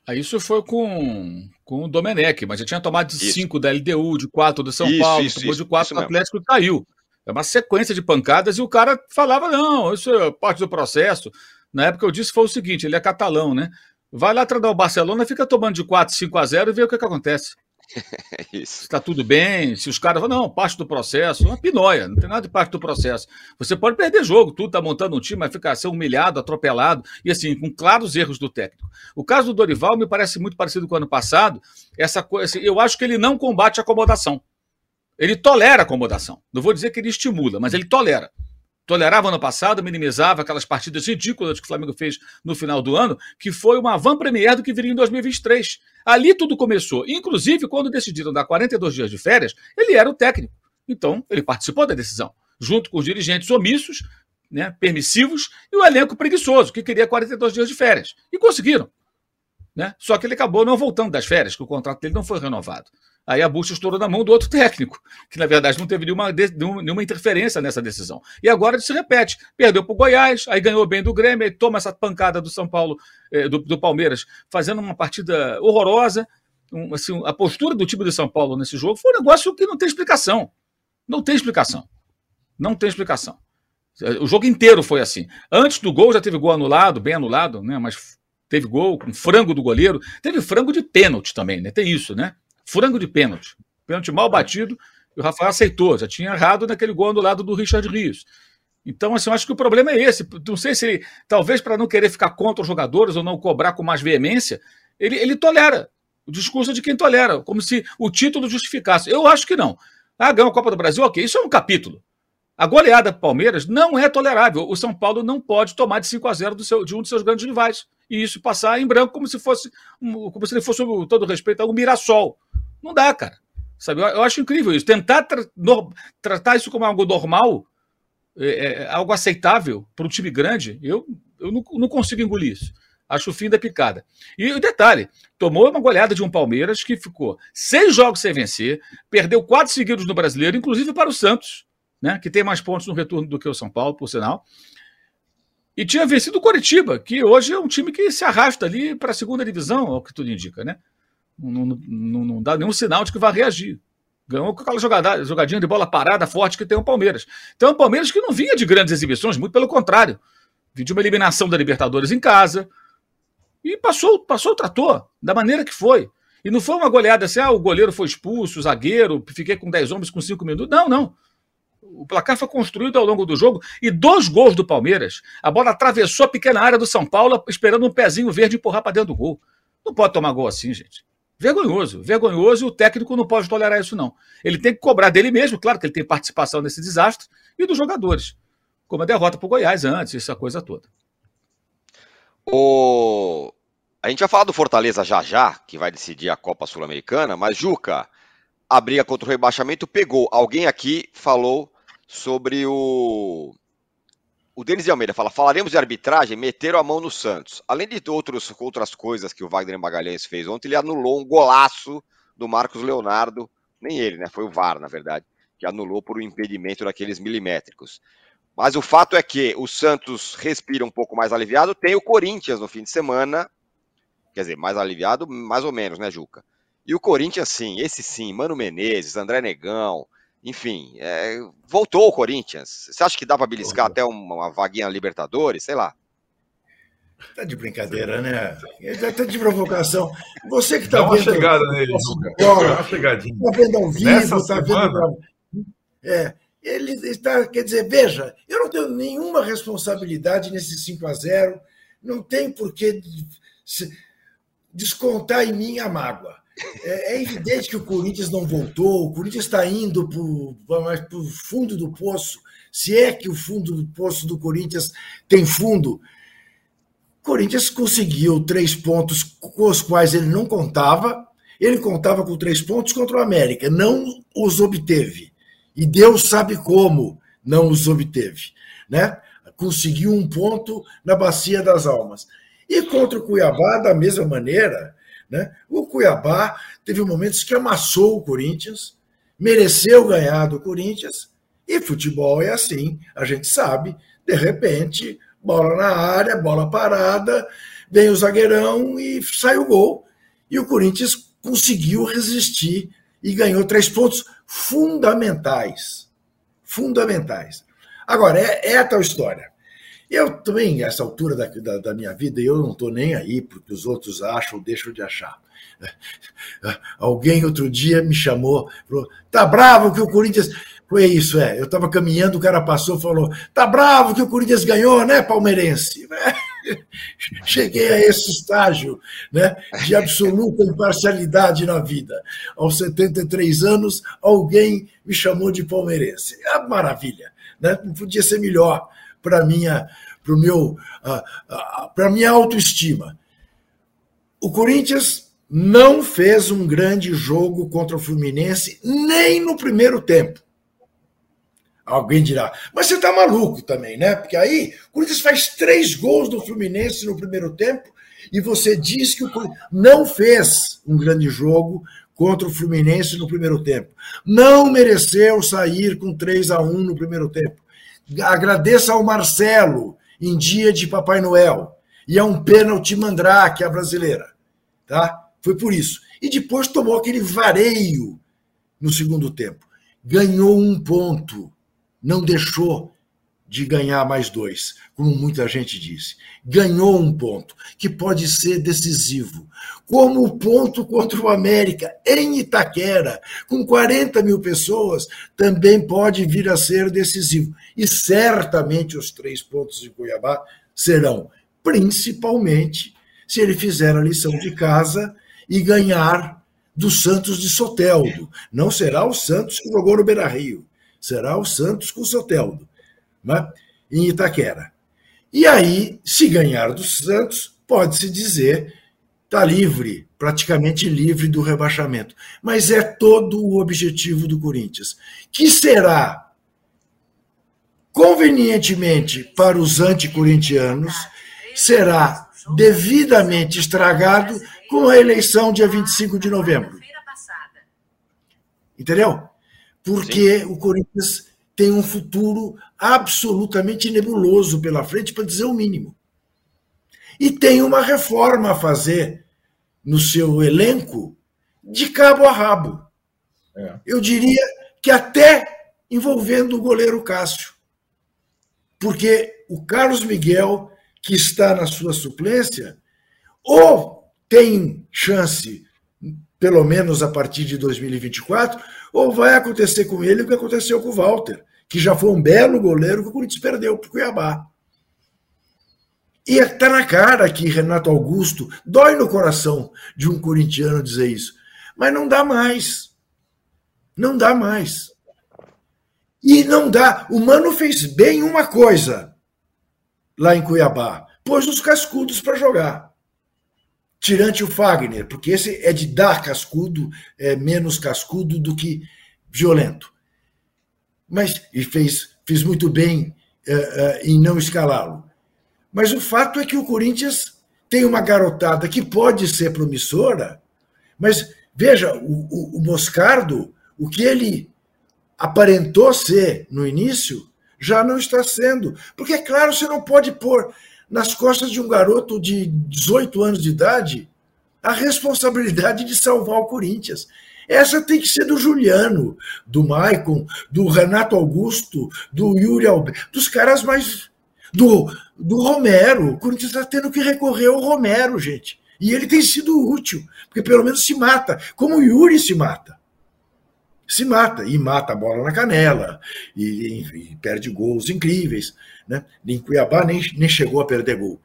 Speaker 6: Isso foi com, com o Domenech, mas já tinha tomado de 5 da LDU, de 4 do São isso, Paulo, isso, tomou de 4 do Atlético e caiu. É uma sequência de pancadas e o cara falava: não, isso é parte do processo. Na época eu disse foi o seguinte: ele é catalão, né? Vai lá tradar o Barcelona, fica tomando de 4, 5 a 0 e vê o que, que acontece. Isso. Está tudo bem, se os caras falam, não, parte do processo, uma pinóia, não tem nada de parte do processo. Você pode perder jogo, tudo tá montando um time, vai ficar ser humilhado, atropelado, e assim, com claros erros do técnico. O caso do Dorival me parece muito parecido com o ano passado. Essa coisa, eu acho que ele não combate a acomodação. Ele tolera a acomodação. Não vou dizer que ele estimula, mas ele tolera tolerava no passado, minimizava aquelas partidas ridículas que o Flamengo fez no final do ano, que foi uma van premier do que viria em 2023. Ali tudo começou. Inclusive, quando decidiram dar 42 dias de férias, ele era o técnico. Então, ele participou da decisão, junto com os dirigentes omissos, né, permissivos, e o elenco preguiçoso, que queria 42 dias de férias. E conseguiram. Né? Só que ele acabou não voltando das férias, que o contrato dele não foi renovado. Aí a bucha estourou na mão do outro técnico, que na verdade não teve nenhuma, nenhuma interferência nessa decisão. E agora se repete. Perdeu para o Goiás, aí ganhou bem do Grêmio, aí toma essa pancada do São Paulo, eh, do, do, Palmeiras, fazendo uma partida horrorosa. Um, assim, a postura do time do São Paulo nesse jogo foi um negócio que não tem explicação. Não tem explicação. Não tem explicação. O jogo inteiro foi assim. Antes do gol já teve gol anulado, bem anulado, né? Mas teve gol com frango do goleiro. Teve frango de pênalti também, né? Tem isso, né? Frango de pênalti. Pênalti mal batido. E o Rafael aceitou. Já tinha errado naquele gol anulado do Richard Rios. Então, assim, eu acho que o problema é esse. Não sei se ele, talvez para não querer ficar contra os jogadores ou não cobrar com mais veemência, ele, ele tolera. O discurso de quem tolera, como se o título justificasse. Eu acho que não. Ah, ganhou a Copa do Brasil, ok. Isso é um capítulo. A goleada do Palmeiras não é tolerável. O São Paulo não pode tomar de 5 a 0 do seu, de um dos seus grandes rivais. E isso passar em branco como se fosse, como se ele fosse, com todo respeito, um Mirassol. Não dá, cara. Sabe? Eu, acho incrível isso. Tentar tra no, tratar isso como algo normal, é, é, algo aceitável para um time grande, eu, eu não, não consigo engolir isso. Acho o fim da picada. E o detalhe: tomou uma goleada de um Palmeiras que ficou seis jogos sem vencer, perdeu quatro seguidos no brasileiro, inclusive para o Santos né, que tem mais pontos no retorno do que o São Paulo, por sinal. E tinha vencido o Coritiba, que hoje é um time que se arrasta ali para a segunda divisão, é o que tudo indica, né? Não, não, não, dá nenhum sinal de que vai reagir. Ganhou com aquela jogada, jogadinha de bola parada forte que tem o Palmeiras. Então um Palmeiras que não vinha de grandes exibições, muito pelo contrário. Vinha de uma eliminação da Libertadores em casa. E passou, passou o trator, da maneira que foi. E não foi uma goleada assim, ah, o goleiro foi expulso, o zagueiro, fiquei com 10 homens com 5 minutos. Não, não. O placar foi construído ao longo do jogo e dois gols do Palmeiras. A bola atravessou a pequena área do São Paulo, esperando um pezinho verde empurrar para dentro do gol. Não pode tomar gol assim, gente. Vergonhoso, vergonhoso, e o técnico não pode tolerar isso, não. Ele tem que cobrar dele mesmo, claro que ele tem participação nesse desastre, e dos jogadores. Como a derrota para o Goiás antes, essa coisa toda.
Speaker 3: O... A gente vai falar do Fortaleza já já, que vai decidir a Copa Sul-Americana, mas Juca, a briga contra o rebaixamento pegou. Alguém aqui falou sobre o. O Denis de Almeida fala: falaremos de arbitragem, meteram a mão no Santos. Além de outros, outras coisas que o Wagner Magalhães fez ontem, ele anulou um golaço do Marcos Leonardo. Nem ele, né? Foi o VAR, na verdade, que anulou por um impedimento daqueles milimétricos. Mas o fato é que o Santos respira um pouco mais aliviado. Tem o Corinthians no fim de semana. Quer dizer, mais aliviado, mais ou menos, né, Juca? E o Corinthians, sim, esse sim, Mano Menezes, André Negão, enfim, é, voltou o Corinthians. Você acha que dá para beliscar até uma, uma vaguinha Libertadores? Sei lá.
Speaker 5: Tá de brincadeira, né? Tá de provocação. Você que tá
Speaker 7: Dá
Speaker 5: vendo.
Speaker 7: Uma chegada nele, Dá uma chegadinha.
Speaker 5: Tá vendo ao vivo, Nessa tá semana... vendo. É, ele está. Quer dizer, veja, eu não tenho nenhuma responsabilidade nesse 5 a 0 não tem por que descontar em mim a mágoa. É, é, evidente que o Corinthians não voltou, o Corinthians está indo para o fundo do poço, se é que o fundo do poço do Corinthians tem fundo. O Corinthians conseguiu três pontos com os quais ele não contava, ele contava com três pontos contra o América, não os obteve. E Deus sabe como não os obteve. Né? Conseguiu um ponto na Bacia das Almas. E contra o Cuiabá, da mesma maneira, né? O Cuiabá teve momentos que amassou o Corinthians, mereceu ganhar do Corinthians, e futebol é assim, a gente sabe, de repente, bola na área, bola parada, vem o zagueirão e sai o gol. E o Corinthians conseguiu resistir e ganhou três pontos fundamentais. Fundamentais. Agora, é, é a tal história. Eu também, essa altura da, da, da minha vida, eu não estou nem aí porque os outros acham ou deixam de achar. Alguém outro dia me chamou, falou: tá bravo que o Corinthians. Foi isso, é. Eu estava caminhando, o cara passou e falou: tá bravo que o Corinthians ganhou, né, palmeirense? Cheguei a esse estágio né, de absoluta imparcialidade na vida. Aos 73 anos, alguém me chamou de palmeirense. É maravilha. né? não podia ser melhor para minha para meu para minha autoestima. O Corinthians não fez um grande jogo contra o Fluminense nem no primeiro tempo. Alguém dirá, mas você está maluco também, né? Porque aí o Corinthians faz três gols do Fluminense no primeiro tempo e você diz que o Corinthians não fez um grande jogo contra o Fluminense no primeiro tempo. Não mereceu sair com 3 a 1 no primeiro tempo. Agradeça ao Marcelo em dia de Papai Noel. E é um pênalti mandrake a brasileira. Tá? Foi por isso. E depois tomou aquele vareio no segundo tempo. Ganhou um ponto não deixou de ganhar mais dois, como muita gente disse. Ganhou um ponto, que pode ser decisivo. Como o ponto contra o América, em Itaquera, com 40 mil pessoas, também pode vir a ser decisivo. E certamente os três pontos de Cuiabá serão, principalmente, se ele fizer a lição de casa e ganhar do Santos de Soteldo. Não será o Santos que jogou no Beira Rio será o Santos com o Soteldo, né? em Itaquera. E aí, se ganhar do Santos, pode-se dizer está livre, praticamente livre do rebaixamento. Mas é todo o objetivo do Corinthians, que será convenientemente para os anticorintianos, será devidamente estragado com a eleição dia 25 de novembro. Entendeu? porque Sim. o Corinthians tem um futuro absolutamente nebuloso pela frente, para dizer o mínimo. E tem uma reforma a fazer no seu elenco de cabo a rabo. É. Eu diria que até envolvendo o goleiro Cássio. Porque o Carlos Miguel, que está na sua suplência, ou tem chance, pelo menos a partir de 2024, ou vai acontecer com ele o que aconteceu com o Walter, que já foi um belo goleiro que o Corinthians perdeu para o Cuiabá. E está na cara que Renato Augusto dói no coração de um corintiano dizer isso. Mas não dá mais. Não dá mais. E não dá. O Mano fez bem uma coisa lá em Cuiabá: pôs os cascudos para jogar tirante o Fagner, porque esse é de dar cascudo, é menos cascudo do que violento. Mas e fez, fez muito bem uh, uh, em não escalá-lo. Mas o fato é que o Corinthians tem uma garotada que pode ser promissora, mas veja, o, o, o Moscardo, o que ele aparentou ser no início, já não está sendo. Porque, é claro, você não pode pôr nas costas de um garoto de 18 anos de idade a responsabilidade de salvar o Corinthians. Essa tem que ser do Juliano, do Maicon, do Renato Augusto, do Yuri Alberto, dos caras mais. do, do Romero. O Corinthians está tendo que recorrer ao Romero, gente. E ele tem sido útil, porque pelo menos se mata, como o Yuri se mata. Se mata, e mata a bola na canela, e, e, e perde gols incríveis. Né? Cuiabá nem, nem chegou a perder gol.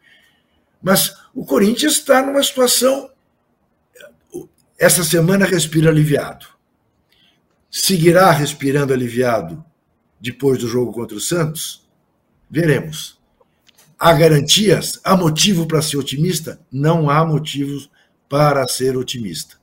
Speaker 5: Mas o Corinthians está numa situação. Essa semana respira aliviado. Seguirá respirando aliviado depois do jogo contra o Santos? Veremos. Há garantias? Há motivo para ser otimista? Não há motivos para ser otimista.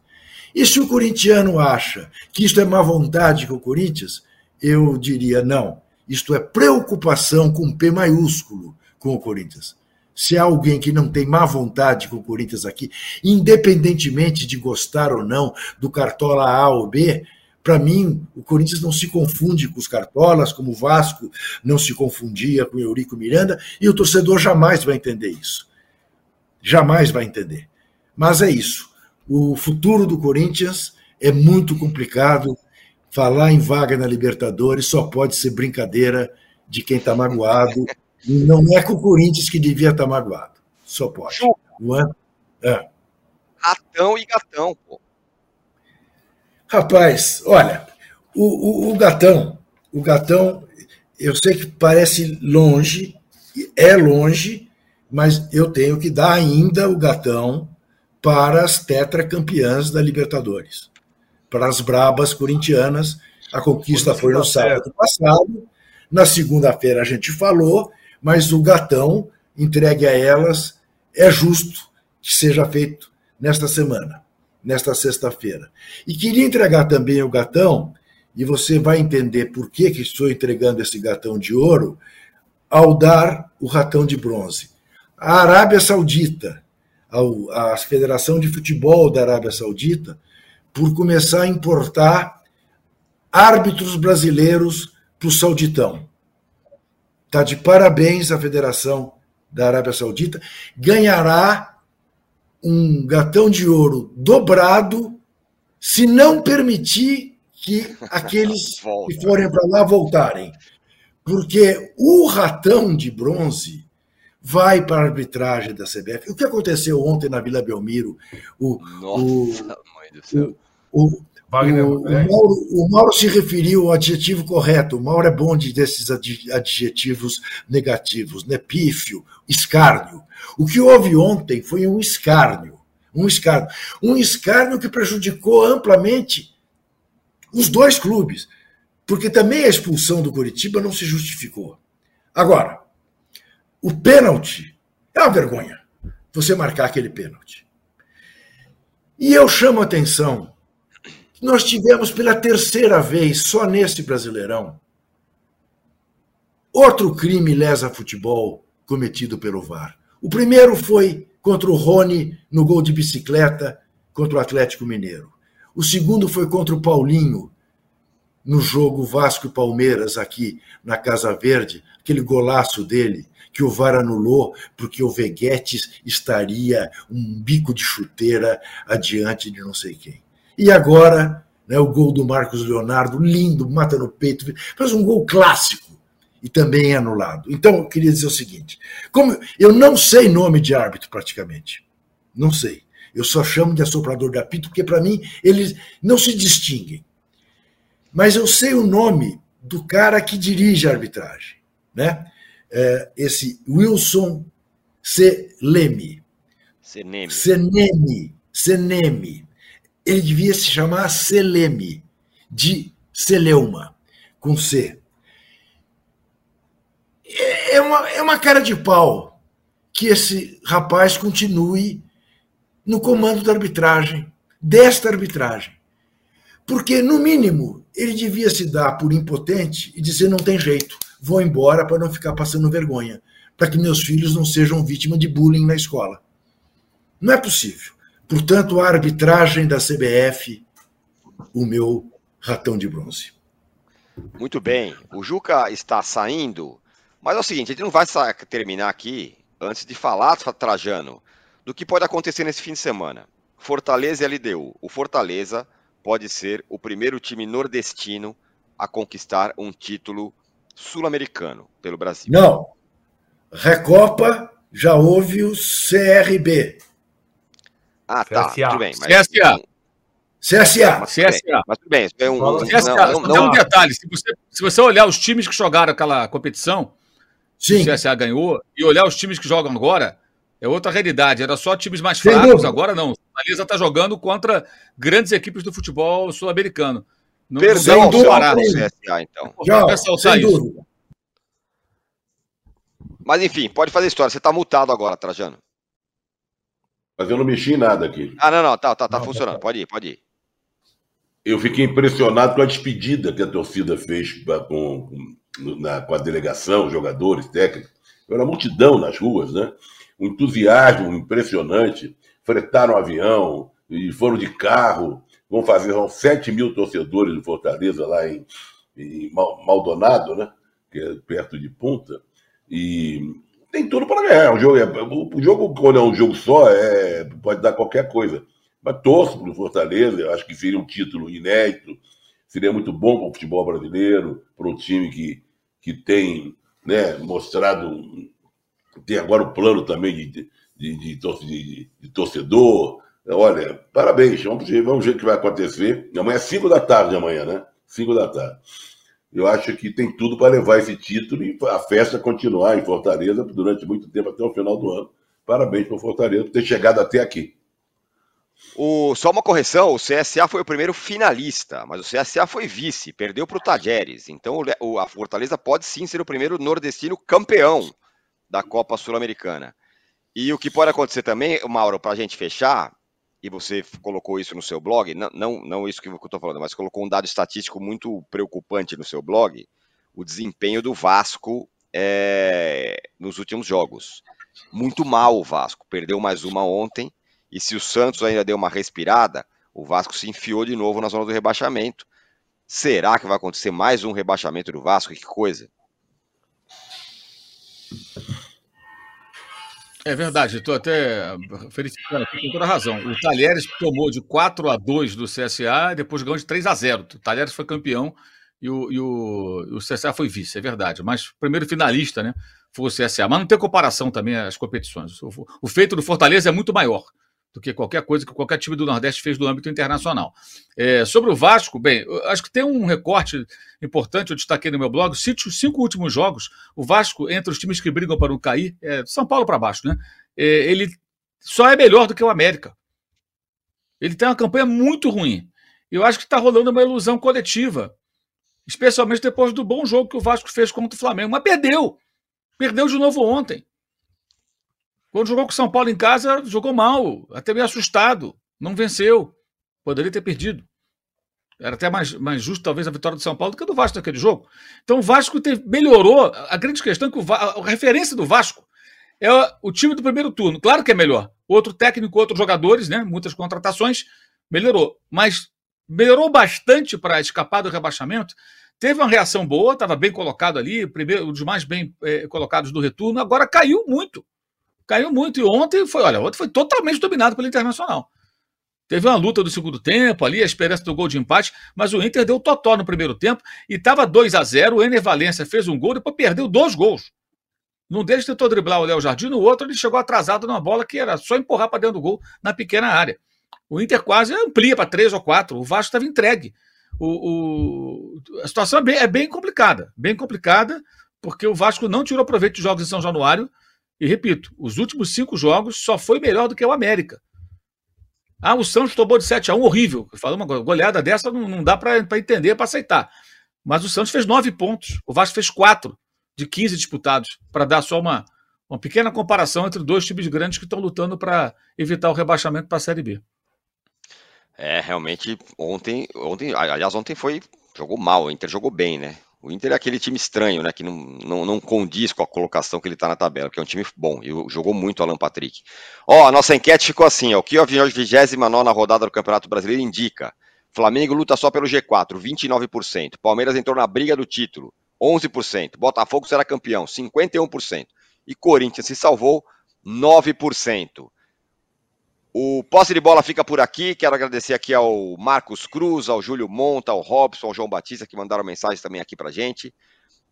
Speaker 5: E se o corintiano acha que isto é má vontade com o Corinthians, eu diria não. Isto é preocupação com P maiúsculo com o Corinthians. Se há alguém que não tem má vontade com o Corinthians aqui, independentemente de gostar ou não do Cartola A ou B, para mim, o Corinthians não se confunde com os cartolas, como o Vasco não se confundia com o Eurico Miranda, e o torcedor jamais vai entender isso. Jamais vai entender. Mas é isso. O futuro do Corinthians é muito complicado falar em vaga na Libertadores só pode ser brincadeira de quem está magoado. Não é com o Corinthians que devia estar tá magoado. Só pode.
Speaker 3: É. Ratão e gatão, pô.
Speaker 5: Rapaz, olha, o, o, o gatão, o gatão, eu sei que parece longe, é longe, mas eu tenho que dar ainda o gatão para as tetracampeãs da Libertadores para as brabas corintianas. A conquista foi no sábado passado, Na segunda-feira a gente falou, mas o gatão entregue a elas é justo que seja feito nesta semana, nesta sexta-feira. E queria entregar também o gatão, e você vai entender por que, que estou entregando esse gatão de ouro, ao dar o ratão de bronze. A Arábia Saudita, a Federação de Futebol da Arábia Saudita, por começar a importar árbitros brasileiros para o Sauditão. Está de parabéns a Federação da Arábia Saudita. Ganhará um gatão de ouro dobrado se não permitir que aqueles que forem para lá voltarem. Porque o ratão de bronze vai para a arbitragem da CBF. O que aconteceu ontem na Vila Belmiro? O, Nossa, o, mãe do céu. O, o, Wagner, o, é. Mauro, o, Mauro, se referiu ao adjetivo correto. O Mauro é bom de, desses adjetivos negativos, né? Pífio, escárnio. O que houve ontem foi um escárnio. Um escárnio. Um escárnio que prejudicou amplamente os dois clubes. Porque também a expulsão do Curitiba não se justificou. Agora, o pênalti é uma vergonha. Você marcar aquele pênalti. E eu chamo a atenção nós tivemos pela terceira vez, só neste Brasileirão, outro crime lesa futebol cometido pelo VAR. O primeiro foi contra o Rony no gol de bicicleta contra o Atlético Mineiro. O segundo foi contra o Paulinho no jogo Vasco Palmeiras aqui na Casa Verde, aquele golaço dele que o VAR anulou porque o Veguetes estaria um bico de chuteira adiante de não sei quem. E agora, né, o gol do Marcos Leonardo, lindo, mata no peito, faz um gol clássico e também é anulado. Então, eu queria dizer o seguinte: como eu não sei nome de árbitro praticamente, não sei. Eu só chamo de assoprador de apito porque para mim eles não se distinguem. Mas eu sei o nome do cara que dirige a arbitragem, né? É, esse Wilson Selemi. Senemi. Senemi. Senemi ele devia se chamar Seleme, de Celeuma, com C. É uma, é uma cara de pau que esse rapaz continue no comando da arbitragem, desta arbitragem. Porque, no mínimo, ele devia se dar por impotente e dizer: não tem jeito, vou embora para não ficar passando vergonha, para que meus filhos não sejam vítima de bullying na escola. Não é possível. Portanto, a arbitragem da CBF, o meu ratão de bronze.
Speaker 3: Muito bem. O Juca está saindo, mas é o seguinte: a gente não vai terminar aqui antes de falar, Trajano, do que pode acontecer nesse fim de semana. Fortaleza e LDU. O Fortaleza pode ser o primeiro time nordestino a conquistar um título sul-americano pelo Brasil.
Speaker 5: Não. Recopa já houve o CRB.
Speaker 3: Ah, tá. CSA. Tudo bem.
Speaker 6: Mas... CSA.
Speaker 5: CSA.
Speaker 3: Mas, CSA. Mas tudo bem. É um,
Speaker 6: CSA. Não, não, não, um detalhe: se você, se você olhar os times que jogaram aquela competição, Sim. o CSA ganhou, e olhar os times que jogam agora, é outra realidade. Era só times mais Sem fracos, dúvida. agora não. A Lisa está jogando contra grandes equipes do futebol sul-americano.
Speaker 3: Não Perdão, comparar o CSA, então.
Speaker 6: Já, ressaltar isso. Dúvida.
Speaker 3: Mas enfim, pode fazer história. Você está multado agora, Trajano.
Speaker 4: Mas eu não mexi em nada aqui.
Speaker 3: Ah, não, não, tá, tá, tá não, funcionando. Tá. Pode ir, pode ir.
Speaker 4: Eu fiquei impressionado com a despedida que a torcida fez com, com, na, com a delegação, jogadores, técnicos. Era multidão nas ruas, né? Um entusiasmo impressionante. Fretaram avião e foram de carro. Vão fazer são 7 mil torcedores do Fortaleza lá em, em Maldonado, né? Que é perto de Punta. E tem tudo para ganhar. O jogo, é, o jogo, quando é um jogo só, é, pode dar qualquer coisa. Mas torço para o Fortaleza, acho que seria um título inédito, seria muito bom para o futebol brasileiro, para um time que, que tem né, mostrado, tem agora o plano também de, de, de, de, de torcedor. Olha, parabéns, vamos ver, vamos ver o que vai acontecer. Amanhã é 5 da tarde, amanhã, né? 5 da tarde eu acho que tem tudo para levar esse título e a festa continuar em Fortaleza durante muito tempo, até o final do ano. Parabéns para o Fortaleza por ter chegado até aqui.
Speaker 3: O, só uma correção, o CSA foi o primeiro finalista, mas o CSA foi vice, perdeu para o Tajeres. Então o, a Fortaleza pode sim ser o primeiro nordestino campeão da Copa Sul-Americana. E o que pode acontecer também, Mauro, para a gente fechar, e você colocou isso no seu blog, não, não, não isso que eu estou falando, mas colocou um dado estatístico muito preocupante no seu blog, o desempenho do Vasco é, nos últimos jogos. Muito mal o Vasco, perdeu mais uma ontem, e se o Santos ainda deu uma respirada, o Vasco se enfiou de novo na zona do rebaixamento. Será que vai acontecer mais um rebaixamento do Vasco? Que coisa!
Speaker 6: É verdade, estou até felicitando com toda razão. O Talheres tomou de 4 a 2 do CSA e depois ganhou de 3 a 0. O Talheres foi campeão e o, e o, o CSA foi vice, é verdade. Mas primeiro finalista né, foi o CSA. Mas não tem comparação também as competições. O feito do Fortaleza é muito maior do que qualquer coisa que qualquer time do Nordeste fez no âmbito internacional. É, sobre o Vasco, bem, acho que tem um recorte importante, eu destaquei no meu blog, os cinco últimos jogos, o Vasco, entre os times que brigam para não cair, é, São Paulo para baixo, né? É, ele só é melhor do que o América. Ele tem uma campanha muito ruim. Eu acho que está rolando uma ilusão coletiva, especialmente depois do bom jogo que o Vasco fez contra o Flamengo, mas perdeu. Perdeu de novo ontem. Quando jogou com o São Paulo em casa, jogou mal, até meio assustado, não venceu. Poderia ter perdido. Era até mais, mais justo, talvez, a vitória do São Paulo do que a do Vasco naquele jogo. Então o Vasco teve, melhorou. A grande questão é que o, a referência do Vasco é o time do primeiro turno. Claro que é melhor. Outro técnico, outros jogadores, né? muitas contratações, melhorou. Mas melhorou bastante para escapar do rebaixamento. Teve uma reação boa, estava bem colocado ali, primeiro, um dos mais bem eh, colocados do retorno, agora caiu muito. Caiu muito. E ontem foi, olha, ontem foi totalmente dominado pelo Internacional. Teve uma luta do segundo tempo ali, a esperança do gol de empate, mas o Inter deu totó no primeiro tempo e estava 2 a 0 O Ener Valência fez um gol, depois perdeu dois gols. Num deles tentou driblar o Léo Jardim, no outro ele chegou atrasado numa bola que era só empurrar para dentro do gol na pequena área. O Inter quase amplia para três ou quatro. O Vasco estava entregue. O, o, a situação é bem, é bem complicada, bem complicada, porque o Vasco não tirou proveito de jogos em São Januário e repito, os últimos cinco jogos só foi melhor do que o América. Ah, o Santos tomou de 7 a 1 horrível. Falei uma goleada dessa não, não dá para entender, para aceitar. Mas o Santos fez nove pontos. O Vasco fez quatro de 15 disputados, para dar só uma, uma pequena comparação entre dois times grandes que estão lutando para evitar o rebaixamento para a Série B.
Speaker 3: É, realmente, ontem, ontem, aliás, ontem foi. Jogou mal, o Inter jogou bem, né? O Inter é aquele time estranho, né? Que não, não, não condiz com a colocação que ele está na tabela, que é um time bom. E jogou muito o Alan Patrick. Ó, a nossa enquete ficou assim: ó, o que a 29 rodada do Campeonato Brasileiro indica? Flamengo luta só pelo G4, 29%. Palmeiras entrou na briga do título, 11%. Botafogo será campeão, 51%. E Corinthians se salvou, 9%. O posse de bola fica por aqui. Quero agradecer aqui ao Marcos Cruz, ao Júlio Monta, ao Robson, ao João Batista, que mandaram mensagens também aqui para gente.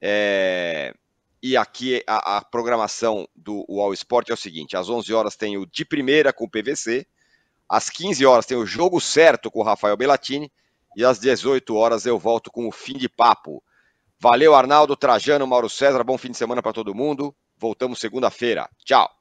Speaker 3: É... E aqui a, a, programação do All Sport é o seguinte: às 11 horas tem o de primeira com o PVC, às 15 horas tem o jogo certo com o Rafael Bellatini, e às 18 horas eu volto com o fim de papo. Valeu, Arnaldo, Trajano, Mauro César. Bom fim de semana para todo mundo. Voltamos segunda-feira. Tchau.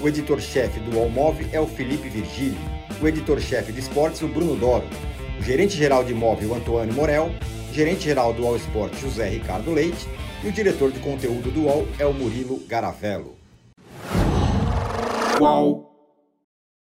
Speaker 1: O editor-chefe do Allmove é o Felipe Virgílio. O editor-chefe de esportes, o Bruno Doro. O gerente-geral de imóvel, Antônio Morel. Gerente-geral do All Sport, José Ricardo Leite. E o diretor de conteúdo do UOL é o Murilo Garavello. Qual?